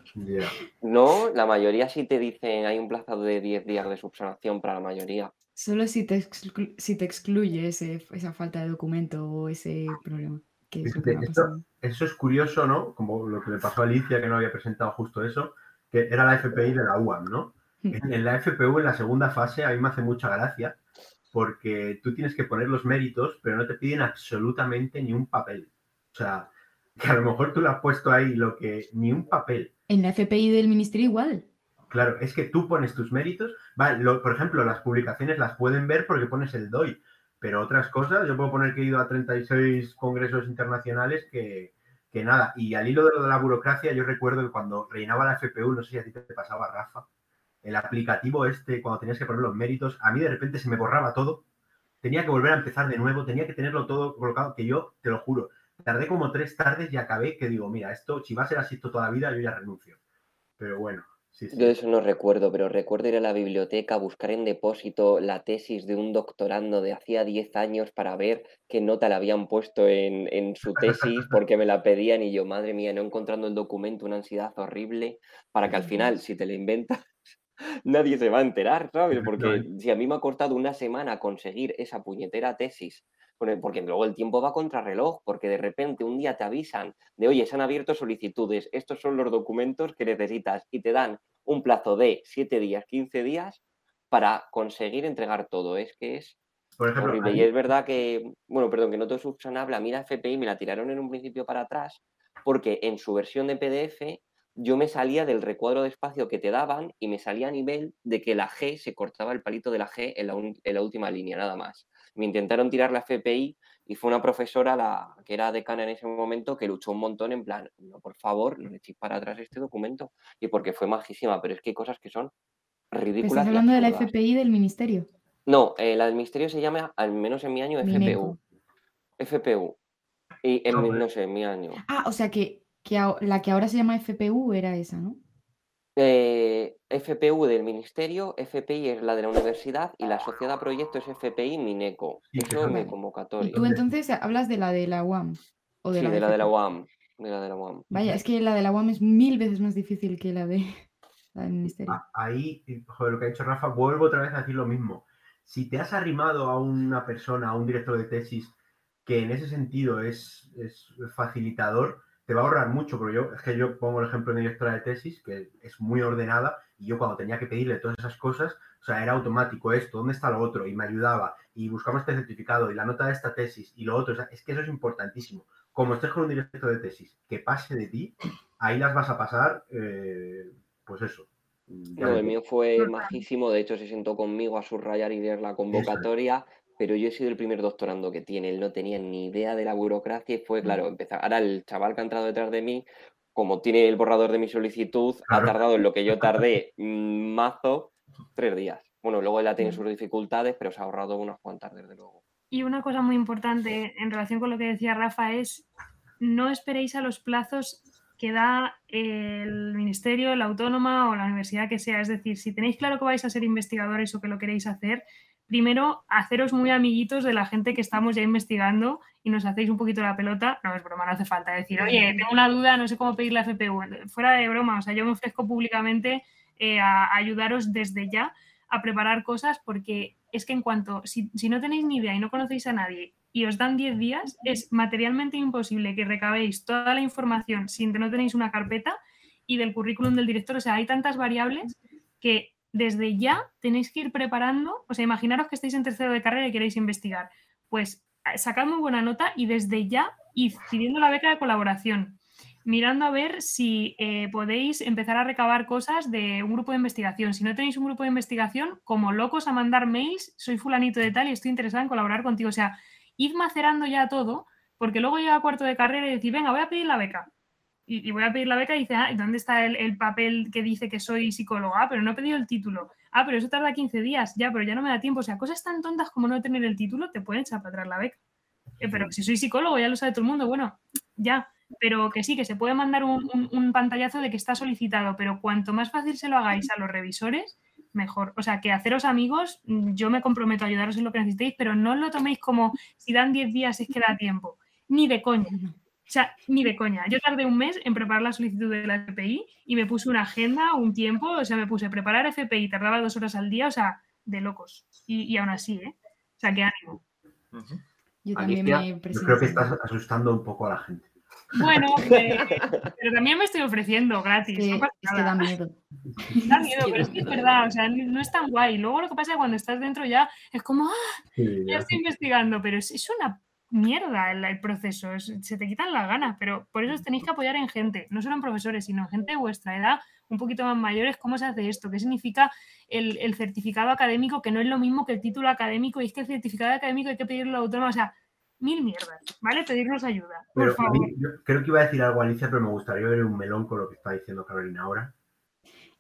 No, la mayoría sí te dicen, hay un plazo de 10 días de subsanación para la mayoría. Solo si te, exclu- si te excluye ese, esa falta de documento o ese problema. Que es esto-. Eso es curioso, ¿no? Como lo que le pasó a Alicia, que no había presentado justo eso, que era la FPI de la UAM, ¿no? En, en la FPU, en la segunda fase, a mí me hace mucha gracia, porque tú tienes que poner los méritos, pero no te piden absolutamente ni un papel. O sea, que a lo mejor tú le has puesto ahí lo que, ni un papel. En la FPI del ministerio igual. Claro, es que tú pones tus méritos. Vale, lo- por ejemplo, las publicaciones las pueden ver porque pones el DOI, pero otras cosas, yo puedo poner que he ido a 36 congresos internacionales que, que nada. Y al hilo de lo de la burocracia, yo recuerdo que cuando rellenaba la FPU, no sé si a ti te pasaba, Rafa, el aplicativo este, cuando tenías que poner los méritos, a mí de repente se me borraba todo. Tenía que volver a empezar de nuevo, tenía que tenerlo todo colocado, que yo, te lo juro, tardé como tres tardes y acabé que digo, mira, esto, si va a ser así toda la vida, yo ya renuncio. Pero bueno, sí, sí. Yo eso no recuerdo, pero recuerdo ir a la biblioteca, buscar en depósito la tesis de un doctorando de hacía 10 años para ver qué nota le habían puesto en, en su tesis, porque me la pedían y yo, madre mía, no encontrando el documento, una ansiedad horrible, para que al final, si te la inventas, nadie se va a enterar, ¿sabes? Porque si a mí me ha costado una semana conseguir esa puñetera tesis, porque luego el tiempo va contra reloj, porque de repente un día te avisan de, oye, se han abierto solicitudes, estos son los documentos que necesitas y te dan un plazo de 7 días, 15 días para conseguir entregar todo. Es que es Por ejemplo, horrible. ahí- Y es verdad que, bueno, perdón, que no todo es subsanable. A mí la FPI me la tiraron en un principio para atrás porque en su versión de PDF yo me salía del recuadro de espacio que te daban y me salía a nivel de que la G se cortaba el palito de la G en la, un- en la última línea, nada más. Me intentaron tirar la FPI y fue una profesora, la que era decana en ese momento, que luchó un montón en plan, no, por favor, no le echéis para atrás este documento. Y porque fue majísima, pero es que hay cosas que son ridículas. estás hablando de la. FPI del ministerio. No, eh, la del ministerio se llama, al menos en mi año, FPU. Mineco. FPU. Y en, No, pero- no sé, en mi año. Ah, o sea que, que la que ahora se llama FPU era esa, ¿no? Eh, FPU del ministerio, FPI es la de la universidad y la asociada a proyecto es FPI Mineco. Sí, Eso son- mi Vale. Y convocatoria. tú entonces hablas de la de la UAM. O de Sí, la de la de la. UAM. De la de la UAM. Vaya, es que la de la UAM es mil veces más difícil que la de la del ministerio. a- ahí, joder, lo que ha dicho Rafa, vuelvo otra vez a decir lo mismo. Si te has arrimado a una persona, a un director de tesis, que en ese sentido es, es facilitador, te va a ahorrar mucho, pero yo, es que yo pongo el ejemplo de mi directora de tesis, que es muy ordenada, y yo cuando tenía que pedirle todas esas cosas, o sea, era automático esto, ¿dónde está lo otro? Y me ayudaba, y buscamos este certificado, y la nota de esta tesis, y lo otro, o sea, es que eso es importantísimo. Como estés con un director de tesis que pase de ti, ahí las vas a pasar, eh, pues eso. No, el mío fue majísimo, de hecho se sentó conmigo a subrayar y leer la convocatoria, pero yo he sido el primer doctorando que tiene, él no tenía ni idea de la burocracia y fue, claro, empezar. Ahora el chaval que ha entrado detrás de mí, como tiene el borrador de mi solicitud, ha tardado en lo que yo tardé mm, mazo tres días. Bueno, luego él ha tenido sus dificultades, pero se ha ahorrado unas cuantas, desde luego. Y una cosa muy importante en relación con lo que decía Rafa es no esperéis a los plazos que da el ministerio, la autónoma o la universidad que sea. Es decir, si tenéis claro que vais a ser investigadores o que lo queréis hacer, primero haceros muy amiguitos de la gente que estamos ya investigando y nos hacéis un poquito la pelota. No es broma, no hace falta decir, oye, tengo una duda, no sé cómo pedir la FPU. Fuera de broma, o sea, yo me ofrezco públicamente eh, a ayudaros desde ya a preparar cosas porque es que en cuanto, si, si, no tenéis ni idea y no conocéis a nadie y os dan 10 días, es materialmente imposible que recabéis toda la información sin que no tenéis una carpeta y del currículum del director. O sea, hay tantas variables que desde ya tenéis que ir preparando, o sea, imaginaros que estáis en tercero de carrera y queréis investigar, pues sacad muy buena nota y desde ya id pidiendo la beca de colaboración mirando a ver si eh, podéis empezar a recabar cosas de un grupo de investigación. Si no tenéis un grupo de investigación, como locos a mandar mails, soy fulanito de tal y estoy interesada en colaborar contigo. O sea, id macerando ya todo, porque luego llega cuarto de carrera y decís, venga, voy a pedir la beca. Y, voy a pedir la beca y dice, ah, ¿dónde está el, papel que dice que soy psicóloga? Ah, pero no he pedido el título. Ah, pero eso tarda 15 días. Ya, pero ya no me da tiempo. O sea, cosas tan tontas como no tener el título te pueden echar para atrás la beca. Eh, pero si soy psicólogo, ya lo sabe todo el mundo. Bueno, ya pero que sí, que se puede mandar un, pantallazo de que está solicitado, pero cuanto más fácil se lo hagáis a los revisores, mejor. O sea, que haceros amigos, yo me comprometo a ayudaros en lo que necesitéis, pero no lo toméis como si dan 10 días es que da tiempo. Ni de coña. O sea, ni de coña. Yo tardé un mes en preparar la solicitud de la FPI y me puse una agenda, un tiempo, o sea, me puse a preparar FPI, tardaba dos horas al día, o sea, de locos. Y, aún así, ¿eh? O sea, qué ánimo. Yo también me Yo creo que estás asustando un poco a la gente. Bueno, pero también me estoy ofreciendo gratis. es que da miedo. Da miedo, pero es que es verdad, o sea, no es tan guay. Luego lo que pasa es que cuando estás dentro ya es como, ¡ah! ya estoy investigando, pero es, es una mierda el, proceso, se te quitan las ganas, pero por eso os tenéis que apoyar en gente, no solo en profesores, sino en gente de vuestra edad, un poquito más mayores, cómo se hace esto, qué significa el, el certificado académico, que no es lo mismo que el título académico, y es que el certificado académico hay que pedirlo autónomo, o sea, mil mierdas, ¿vale? Pedirnos ayuda. Por favor. creo que iba a decir algo Alicia, pero me gustaría ver un melón con lo que está diciendo Carolina ahora.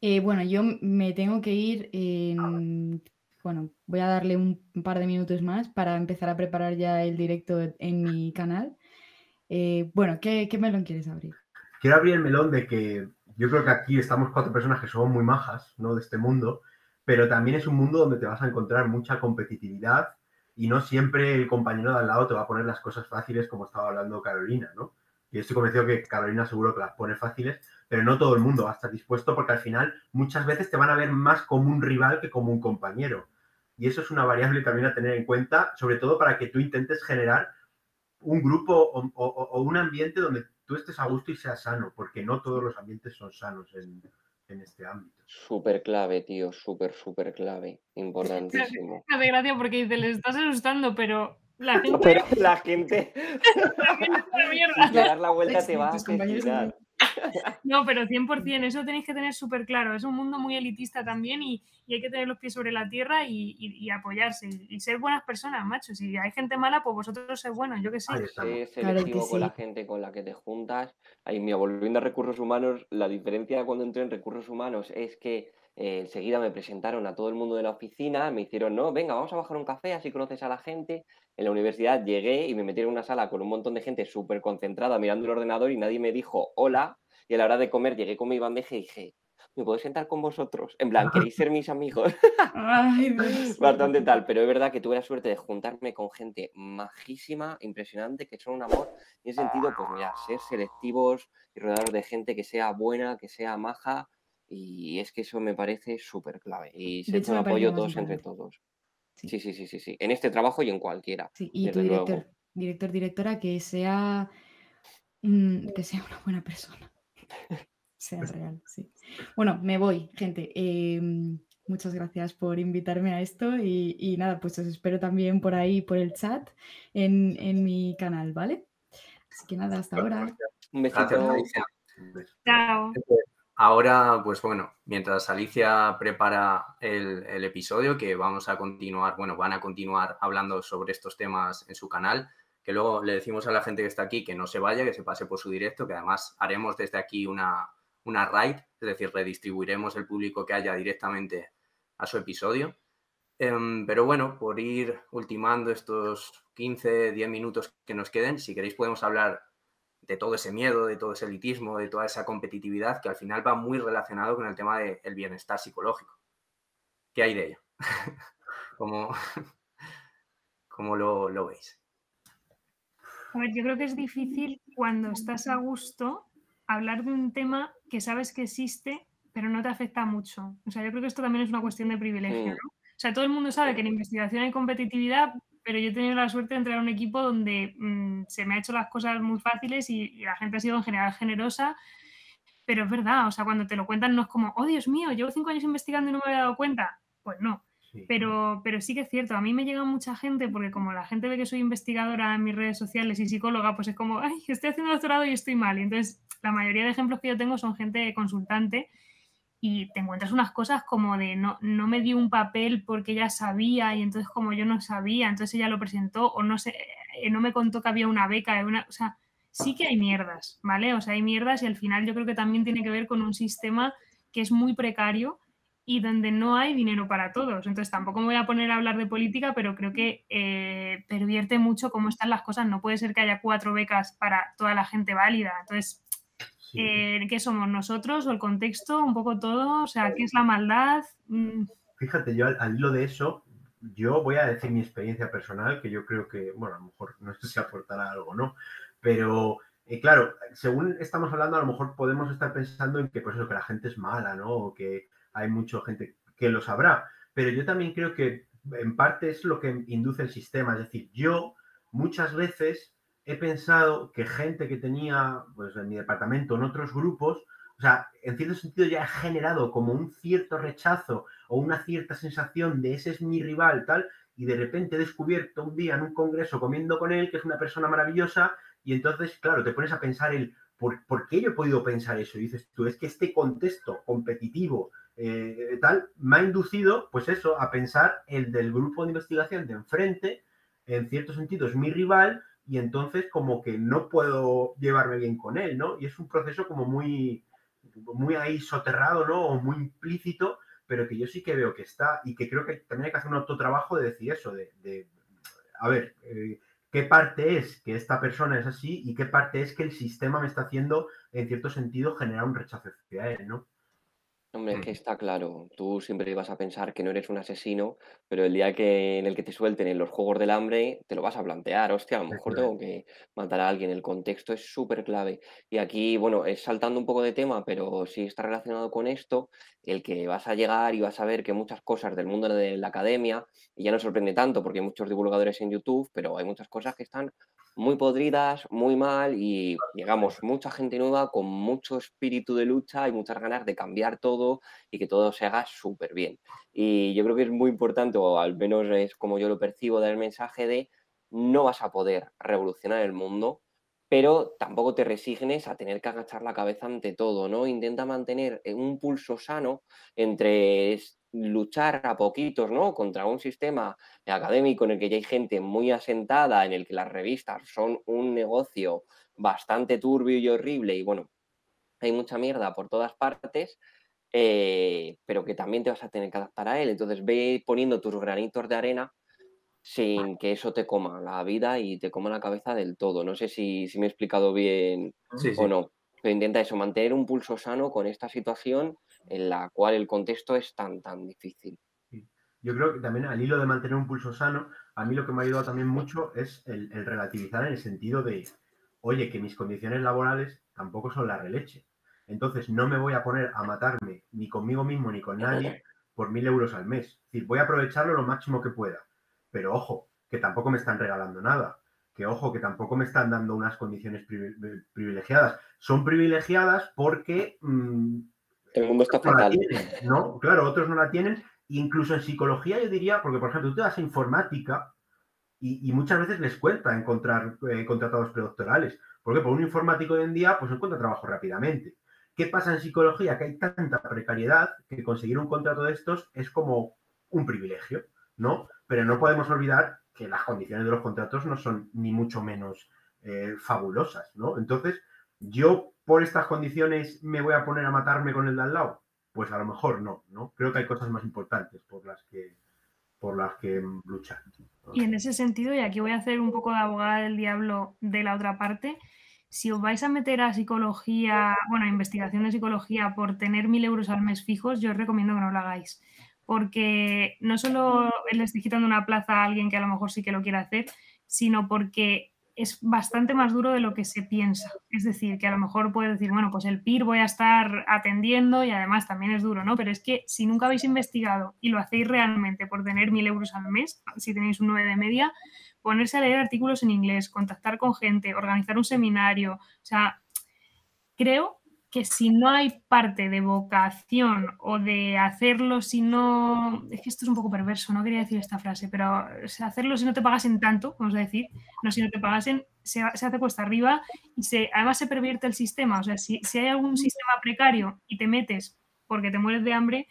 Eh, bueno, yo me tengo que ir en... Bueno, voy a darle un par de minutos más para empezar a preparar ya el directo en mi canal. Eh, bueno, ¿qué, ¿qué melón quieres abrir? Quiero abrir el melón de que yo creo que aquí estamos cuatro personas que somos muy majas, ¿no? De este mundo, pero también es un mundo donde te vas a encontrar mucha competitividad, y no siempre el compañero de al lado te va a poner las cosas fáciles como estaba hablando Carolina, ¿no? Y estoy convencido que Carolina seguro que las pone fáciles, pero no todo el mundo va a estar dispuesto porque al final muchas veces te van a ver más como un rival que como un compañero. Y eso es una variable también a tener en cuenta, sobre todo para que tú intentes generar un grupo o, o un ambiente donde tú estés a gusto y seas sano, porque no todos los ambientes son sanos en, en este ámbito. Súper clave, tío, súper, súper clave, importantísimo. Hace gracia porque dice, le estás asustando, pero la gente... pero la gente... la gente la mierda. dar la vuelta te va a No, pero 100%, eso tenéis que tener súper claro. Es un mundo muy elitista también y, hay que tener los pies sobre la tierra y, apoyarse y, ser buenas personas, macho. Si hay gente mala, pues vosotros sois buenos, yo que sé. Sé selectivo con la gente con la que te juntas. Ahí, me volviendo a recursos humanos, la diferencia cuando entré en recursos humanos es que eh, enseguida me presentaron a todo el mundo de la oficina, me hicieron, no, venga, vamos a bajar un café, así conoces a la gente. En la universidad llegué y me metieron en una sala con un montón de gente súper concentrada mirando el ordenador y nadie me dijo hola. Y a la hora de comer llegué con mi bandeja y dije, ¿me puedo sentar con vosotros? En plan, ¿queréis ser mis amigos? Bastante tal, pero es verdad que tuve la suerte de juntarme con gente majísima, impresionante, que son un amor. Y en ese sentido, pues mira, ser selectivos y rodeados de gente que sea buena, que sea maja y es que eso me parece súper clave. Y se echa un apoyo todos entre todos. Sí. sí. sí, sí, sí, En este trabajo y en cualquiera. Sí, y tu director, director, directora, que sea, que sea una buena persona. sea real, sí. Bueno, me voy, gente. Em, muchas gracias por invitarme a esto y, nada, pues os espero también por ahí, por el chat, en, en mi canal, ¿vale? Así que nada, hasta ahora. Un besito. Chao. Ahora, pues bueno, mientras Alicia prepara el, episodio, que vamos a continuar, bueno, van a continuar hablando sobre estos temas en su canal, que luego le decimos a la gente que está aquí que no se vaya, que se pase por su directo, que además haremos desde aquí una, una raid, es decir, redistribuiremos el público que haya directamente a su episodio. Em, pero bueno, por ir ultimando estos 15, 10 minutos que nos queden, si queréis podemos hablar de todo ese miedo, de todo ese elitismo, de toda esa competitividad que al final va muy relacionado con el tema del bienestar psicológico. ¿Qué hay de ello? ¿Cómo, cómo lo, lo veis? A ver, yo creo que es difícil cuando estás a gusto hablar de un tema que sabes que existe, pero no te afecta mucho. O sea, yo creo que esto también es una cuestión de privilegio, Mm. ¿no? O sea, todo el mundo sabe que en investigación hay competitividad, pero yo he tenido la suerte de entrar a un equipo donde mm, se me ha hecho las cosas muy fáciles y, y la gente ha sido en general generosa. Pero es verdad, o sea, cuando te lo cuentan no es como, oh Dios mío, llevo cinco años investigando y no me había dado cuenta. Pues no. Sí. Pero, pero sí que es cierto, a mí me llega mucha gente, porque como la gente ve que soy investigadora en mis redes sociales y psicóloga, pues es como, ay, estoy haciendo doctorado y estoy mal. Y entonces, la mayoría de ejemplos que yo tengo son gente consultante y te encuentras unas cosas como de no, no me dio un papel porque ella sabía y entonces como yo no sabía, entonces ella lo presentó o no sé, eh, no me contó que había una beca, una, o sea, sí que hay mierdas, ¿vale? O sea, hay mierdas y al final yo creo que también tiene que ver con un sistema que es muy precario y donde no hay dinero para todos. Entonces tampoco me voy a poner a hablar de política, pero creo que eh, pervierte mucho cómo están las cosas. No puede ser que haya cuatro becas para toda la gente válida. Entonces, Sí. eh, ¿qué somos nosotros o el contexto? Un poco todo. O sea, ¿qué es la maldad? Mm, Fíjate, yo al, al hilo de eso, yo voy a decir mi experiencia personal, que yo creo que, bueno, a lo mejor no sé si aportará algo, ¿no? Pero, eh, claro, según estamos hablando, a lo mejor podemos estar pensando en que, pues eso, que la gente es mala, ¿no? O que hay mucha gente que lo sabrá. Pero yo también creo que en parte es lo que induce el sistema. Es decir, yo muchas veces he pensado que gente que tenía, pues en mi departamento, en otros grupos, o sea, en cierto sentido ya he generado como un cierto rechazo o una cierta sensación de ese es mi rival, tal, y de repente he descubierto un día en un congreso comiendo con él que es una persona maravillosa, y entonces, claro, te pones a pensar el por, por qué yo he podido pensar eso. Y dices tú, es que este contexto competitivo, eh, tal, me ha inducido, pues eso, a pensar el del grupo de investigación de enfrente, en cierto sentido es mi rival, y entonces como que no puedo llevarme bien con él, ¿no? Y es un proceso como muy, muy ahí soterrado, ¿no? O muy implícito, pero que yo sí que veo que está y que creo que también hay que hacer un autotrabajo de decir eso, de, de a ver, eh, qué parte es que esta persona es así y qué parte es que el sistema me está haciendo, en cierto sentido, generar un rechazo hacia él, ¿no? Hombre, es que Mm. está claro, tú siempre ibas a pensar que no eres un asesino, pero el día que en el que te suelten en los Juegos del Hambre, te lo vas a plantear, hostia, a lo mejor tengo que matar a alguien, el contexto es súper clave. Y aquí, bueno, es saltando un poco de tema, pero sí está relacionado con esto, el que vas a llegar y vas a ver que muchas cosas del mundo de la academia, y ya no sorprende tanto porque hay muchos divulgadores en YouTube, pero hay muchas cosas que están muy podridas, muy mal y llegamos mucha gente nueva con mucho espíritu de lucha y muchas ganas de cambiar todo y que todo se haga súper bien. Y yo creo que es muy importante, o al menos es como yo lo percibo, dar el mensaje de no vas a poder revolucionar el mundo, pero tampoco te resignes a tener que agachar la cabeza ante todo, ¿no? Intenta mantener eh, un pulso sano entre luchar a poquitos, ¿no? Contra un sistema académico en el que ya hay gente muy asentada, en el que las revistas son un negocio bastante turbio y horrible y bueno, hay mucha mierda por todas partes, eh, pero que también te vas a tener que adaptar a él. Entonces ve poniendo tus granitos de arena sin que eso te coma la vida y te coma la cabeza del todo. No sé si, si me he explicado bien Sí, o sí. no, pero intenta eso, mantener un pulso sano con esta situación en la cual el contexto es tan, tan difícil. Yo creo que también al hilo de mantener un pulso sano, a mí lo que me ha ayudado también mucho es el, el relativizar en el sentido de, oye, que mis condiciones laborales tampoco son la releche. Entonces no me voy a poner a matarme ni conmigo mismo ni con nadie por mil euros al mes. Es decir, voy a aprovecharlo lo máximo que pueda. Pero ojo, que tampoco me están regalando nada. Que ojo, que tampoco me están dando unas condiciones privi- privilegiadas. Son privilegiadas porque mm, El mundo está no. Claro, otros no la tienen. Incluso en psicología yo diría, porque por ejemplo tú te vas a informática y, y muchas veces les cuesta encontrar eh, contratados predoctorales, porque por un informático hoy en día pues encuentra trabajo rápidamente. ¿Qué pasa en psicología? Que hay tanta precariedad que conseguir un contrato de estos es como un privilegio, ¿no? Pero no podemos olvidar que las condiciones de los contratos no son ni mucho menos eh, fabulosas, ¿no? Entonces, yo por estas condiciones me voy a poner a matarme con el de al lado. Pues a lo mejor no, ¿no? Creo que hay cosas más importantes por las que, por las que luchar. Y en ese sentido, y aquí voy a hacer un poco de abogada del diablo de la otra parte, si os vais a meter a psicología, bueno, a investigación de psicología por tener mil euros al mes fijos, yo os recomiendo que no lo hagáis. Porque no solo le estoy quitando una plaza a alguien que a lo mejor sí que lo quiere hacer, sino porque es bastante más duro de lo que se piensa. Es decir, que a lo mejor puedes decir, bueno, pues el PIR voy a estar atendiendo y además también es duro, ¿no? Pero es que si nunca habéis investigado y lo hacéis realmente por tener mil euros al mes, si tenéis un 9 de media, ponerse a leer artículos en inglés, contactar con gente, organizar un seminario, o sea, creo que si no hay parte de vocación o de hacerlo si no, es que esto es un poco perverso, no quería decir esta frase, pero hacerlo si no te pagasen tanto, vamos a decir, no si no te pagasen, se, hace cuesta arriba y se, además se pervierte el sistema, o sea, si, si hay algún sistema precario y te metes porque te mueres de hambre,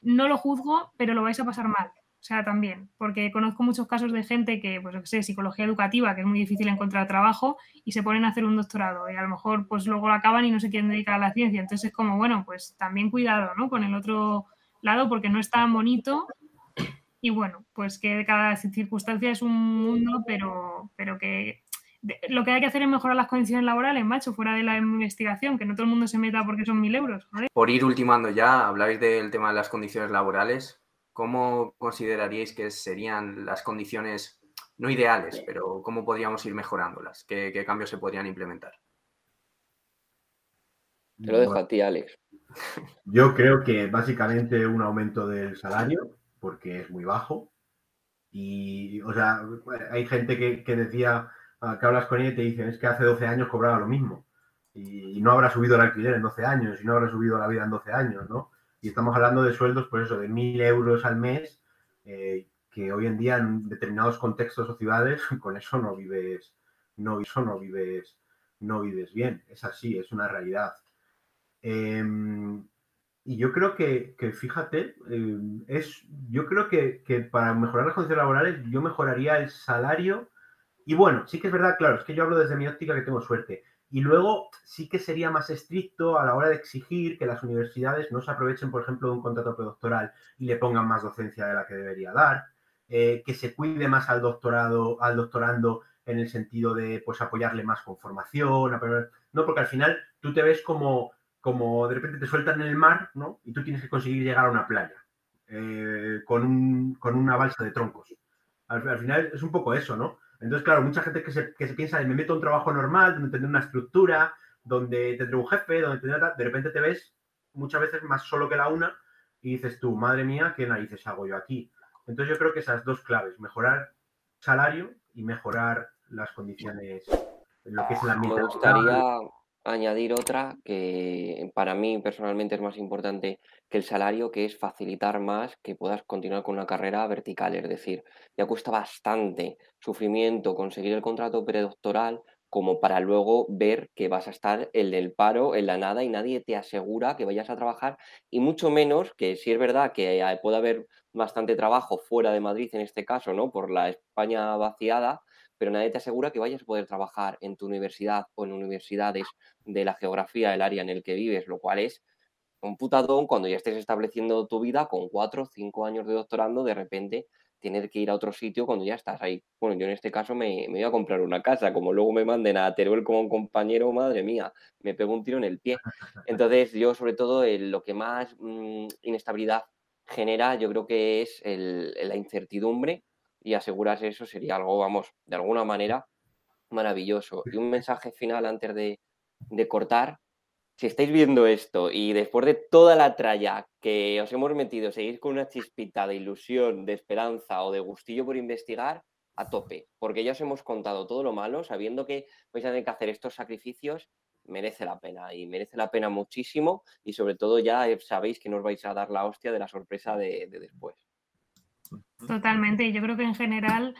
no lo juzgo, pero lo vais a pasar mal. O sea, también, porque conozco muchos casos de gente que, pues, sé, psicología educativa, que es muy difícil encontrar trabajo, y se ponen a hacer un doctorado, y a lo mejor, pues luego lo acaban y no se quieren dedicar a la ciencia. Entonces es como, bueno, pues también cuidado, ¿no? Con el otro lado, porque no es tan bonito. Y bueno, pues que cada circunstancia es un mundo, pero, pero que lo que hay que hacer es mejorar las condiciones laborales, macho, fuera de la investigación, que no todo el mundo se meta porque son mil euros. Por ir ultimando ya, habláis del tema de las condiciones laborales. ¿Cómo consideraríais que serían las condiciones, no ideales, pero cómo podríamos ir mejorándolas? ¿Qué, cambios se podrían implementar? Te lo dejo a ti, Alex. Yo creo que básicamente un aumento del salario, porque es muy bajo. Y, o sea, hay gente que, decía, ah, que hablas con ella y te dicen, es que hace 12 años cobraba lo mismo. Y, y no habrá subido el alquiler en 12 años, y no habrá subido la vida en 12 años, ¿no? Y estamos hablando de sueldos, por eso, de mil euros al mes, eh, que hoy en día en determinados contextos o ciudades, con eso no vives, no, eso no vives, no vives bien. Es así, es una realidad. Em, y yo creo que, fíjate, em, es, yo creo que, que, para mejorar las condiciones laborales, yo mejoraría el salario. Y bueno, sí que es verdad, claro, es que yo hablo desde mi óptica que tengo suerte. Y luego sí que sería más estricto a la hora de exigir que las universidades no se aprovechen, por ejemplo, de un contrato predoctoral y le pongan más docencia de la que debería dar, eh, que se cuide más al doctorado, al doctorando en el sentido de pues apoyarle más con formación, no, porque al final tú te ves como, como de repente te sueltan en el mar, ¿no? Y tú tienes que conseguir llegar a una playa eh, con, un, con una balsa de troncos. al final es un poco eso, ¿no? Entonces, claro, mucha gente que se, que se piensa, me meto a un trabajo normal, donde tendré una estructura, donde tendré un jefe, donde tendré de repente te ves muchas veces más solo que la una y dices tú, madre mía, ¿qué narices hago yo aquí? Entonces yo creo que esas dos claves, mejorar salario y mejorar las condiciones en lo que es la Me gustaría añadir otra que para mí personalmente es más importante que el salario, que es facilitar más que puedas continuar con una carrera vertical. Es decir, ya cuesta bastante sufrimiento conseguir el contrato predoctoral como para luego ver que vas a estar el del paro en la nada y nadie te asegura que vayas a trabajar y mucho menos que si es verdad que puede haber bastante trabajo fuera de Madrid en este caso, ¿no? Por la España vaciada, pero nadie te asegura que vayas a poder trabajar en tu universidad o en universidades de la geografía del área en el que vives, lo cual es un putadón cuando ya estés estableciendo tu vida con cuatro o cinco años de doctorando, de repente tener que ir a otro sitio cuando ya estás ahí. Bueno, yo en este caso me, me voy a comprar una casa, como luego me manden a Teruel como un compañero, madre mía, me pego un tiro en el pie. Entonces, yo sobre todo lo que más mm, inestabilidad genera, yo creo que es la incertidumbre y asegurarse eso sería algo, vamos, de alguna manera maravilloso. Y un mensaje final antes de, cortar. Si estáis viendo esto y después de toda la tralla que os hemos metido, seguís con una chispita de ilusión, de esperanza o de gustillo por investigar, a tope, porque ya os hemos contado todo lo malo, sabiendo que vais a tener que hacer estos sacrificios, merece la pena y merece la pena muchísimo y sobre todo ya sabéis que no os vais a dar la hostia de la sorpresa de después. Totalmente. Yo creo que en general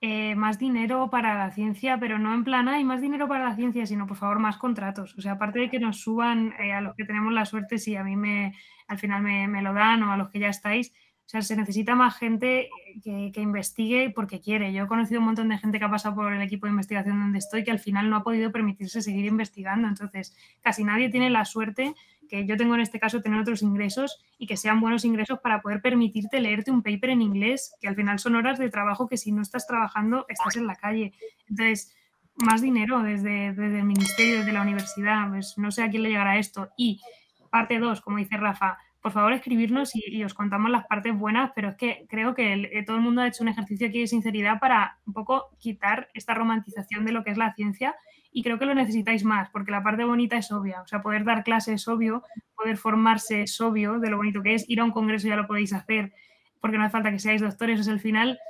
eh, más dinero para la ciencia, pero no en plan, hay más dinero para la ciencia, sino por favor más contratos. O sea, aparte de que nos suban eh, a los que tenemos la suerte, si a mí me al final me, me, lo dan o a los que ya estáis. O sea, se necesita más gente que, que, investigue porque quiere. Yo he conocido un montón de gente que ha pasado por el equipo de investigación donde estoy que al final no ha podido permitirse seguir investigando. Entonces, casi nadie tiene la suerte que yo tengo en este caso tener otros ingresos y que sean buenos ingresos para poder permitirte leerte un paper en inglés, que al final son horas de trabajo que si no estás trabajando estás en la calle. Entonces, más dinero desde, desde el ministerio, desde la universidad. Pues no sé a quién le llegará esto. Y parte dos, como dice Rafa, por favor escribirnos y, os contamos las partes buenas, pero es que creo que eh, todo el mundo ha hecho un ejercicio aquí de sinceridad para un poco quitar esta romantización de lo que es la ciencia y creo que lo necesitáis más, porque la parte bonita es obvia, o sea, poder dar clases es obvio, poder formarse es obvio de lo bonito que es, ir a un congreso ya lo podéis hacer, porque no hace falta que seáis doctores, es el final,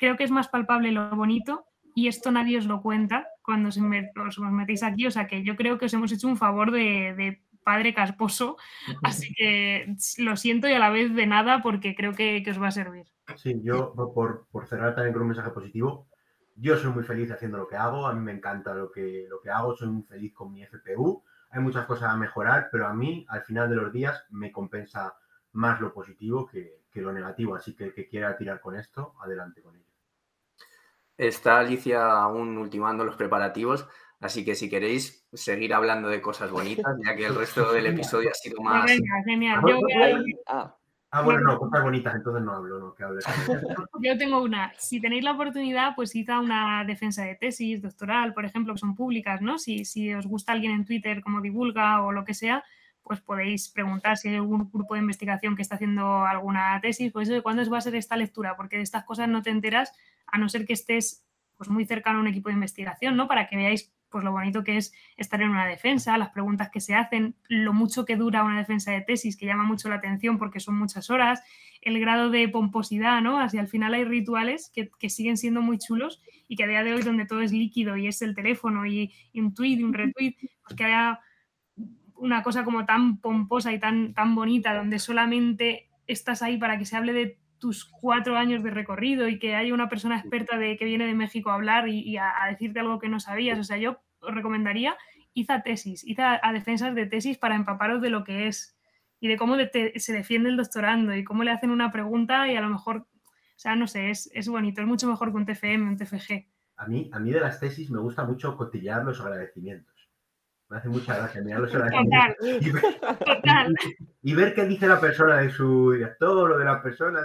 creo que es más palpable lo bonito y esto nadie os lo cuenta cuando os, metéis aquí, o sea que yo creo que os hemos hecho un favor de padre casposo, así que lo siento y a la vez de nada porque creo que, os va a servir. Sí, yo por, cerrar también con un mensaje positivo, yo soy muy feliz haciendo lo que hago, a mí me encanta lo que, lo que hago, soy muy feliz con mi FPU, hay muchas cosas a mejorar, pero a mí al final de los días me compensa más lo positivo que, que lo negativo, así que el que quiera tirar con esto, adelante con ello. Está Alicia aún ultimando los preparativos. Así que si queréis seguir hablando de cosas bonitas, ya que el resto del episodio ha sido más. genial. Ah, ah, bueno, no, cosas bonitas, entonces no hablo, no, que hable. Yo tengo una. Si tenéis la oportunidad, pues hice una defensa de tesis doctoral, por ejemplo, que son públicas, ¿no? Si, si os gusta alguien en Twitter como divulga o lo que sea, pues podéis preguntar si hay algún grupo de investigación que está haciendo alguna tesis, pues ¿cuándo va a ser esta lectura? Porque de estas cosas no te enteras a no ser que estés pues muy cercano a un equipo de investigación, ¿no? Para que veáis pues lo bonito que es estar en una defensa, las preguntas que se hacen, lo mucho que dura una defensa de tesis, que llama mucho la atención porque son muchas horas, el grado de pomposidad, ¿no? Así al final hay rituales que, siguen siendo muy chulos y que a día de hoy donde todo es líquido y es el teléfono y, un tweet y un retweet, pues que haya una cosa como tan pomposa y tan, tan bonita, donde solamente estás ahí para que se hable de tus cuatro años de recorrido y que haya una persona experta de que viene de México a hablar y, a, decirte algo que no sabías. O sea, yo os recomendaría, id a tesis, id a, defensas de tesis para empaparos de lo que es y de cómo se defiende el doctorando y cómo le hacen una pregunta y a lo mejor, o sea, no sé, es, es bonito, es mucho mejor que un TFM, un TFG. A mí, a mí de las tesis me gusta mucho cotillear los agradecimientos. Me hace mucha gracia mirarlos Total. Y ver, Total. Y, ver qué dice la persona de su director o de la persona.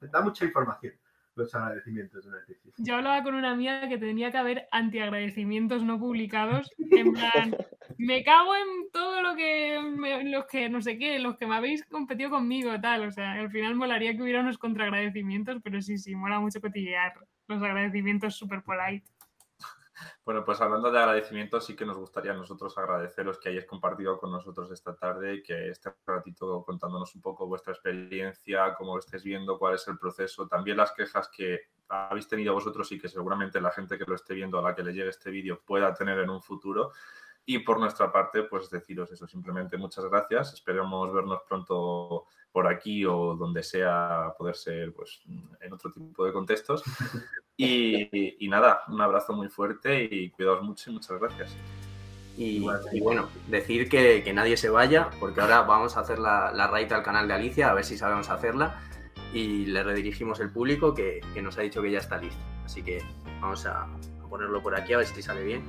Da mucha información los agradecimientos de una tesis. Yo hablaba con una amiga que tenía que haber antiagradecimientos no publicados. En plan, me cago en todo lo que, los que, no sé qué, los que me habéis competido conmigo, tal. O sea, al final molaría que hubiera unos contraagradecimientos, pero sí, sí, mola mucho cotillear los agradecimientos super polite. Bueno, pues hablando de agradecimientos, sí que nos gustaría a nosotros agradeceros que hayáis compartido con nosotros esta tarde, que este ratito contándonos un poco vuestra experiencia, cómo lo estáis viendo, cuál es el proceso, también las quejas que habéis tenido vosotros y que seguramente la gente que lo esté viendo a la que le llegue este vídeo pueda tener en un futuro. Y por nuestra parte, pues deciros eso, simplemente muchas gracias. Esperemos vernos pronto por aquí o donde sea poder ser pues, en otro tipo de contextos. Y, nada, un abrazo muy fuerte y cuidaos mucho y muchas gracias. Y, bueno, decir que, nadie se vaya, porque ahora vamos a hacer la, la raid al canal de Alicia, a ver si sabemos hacerla. Y le redirigimos el público que, nos ha dicho que ya está listo. Así que vamos a ponerlo por aquí a ver si sale bien.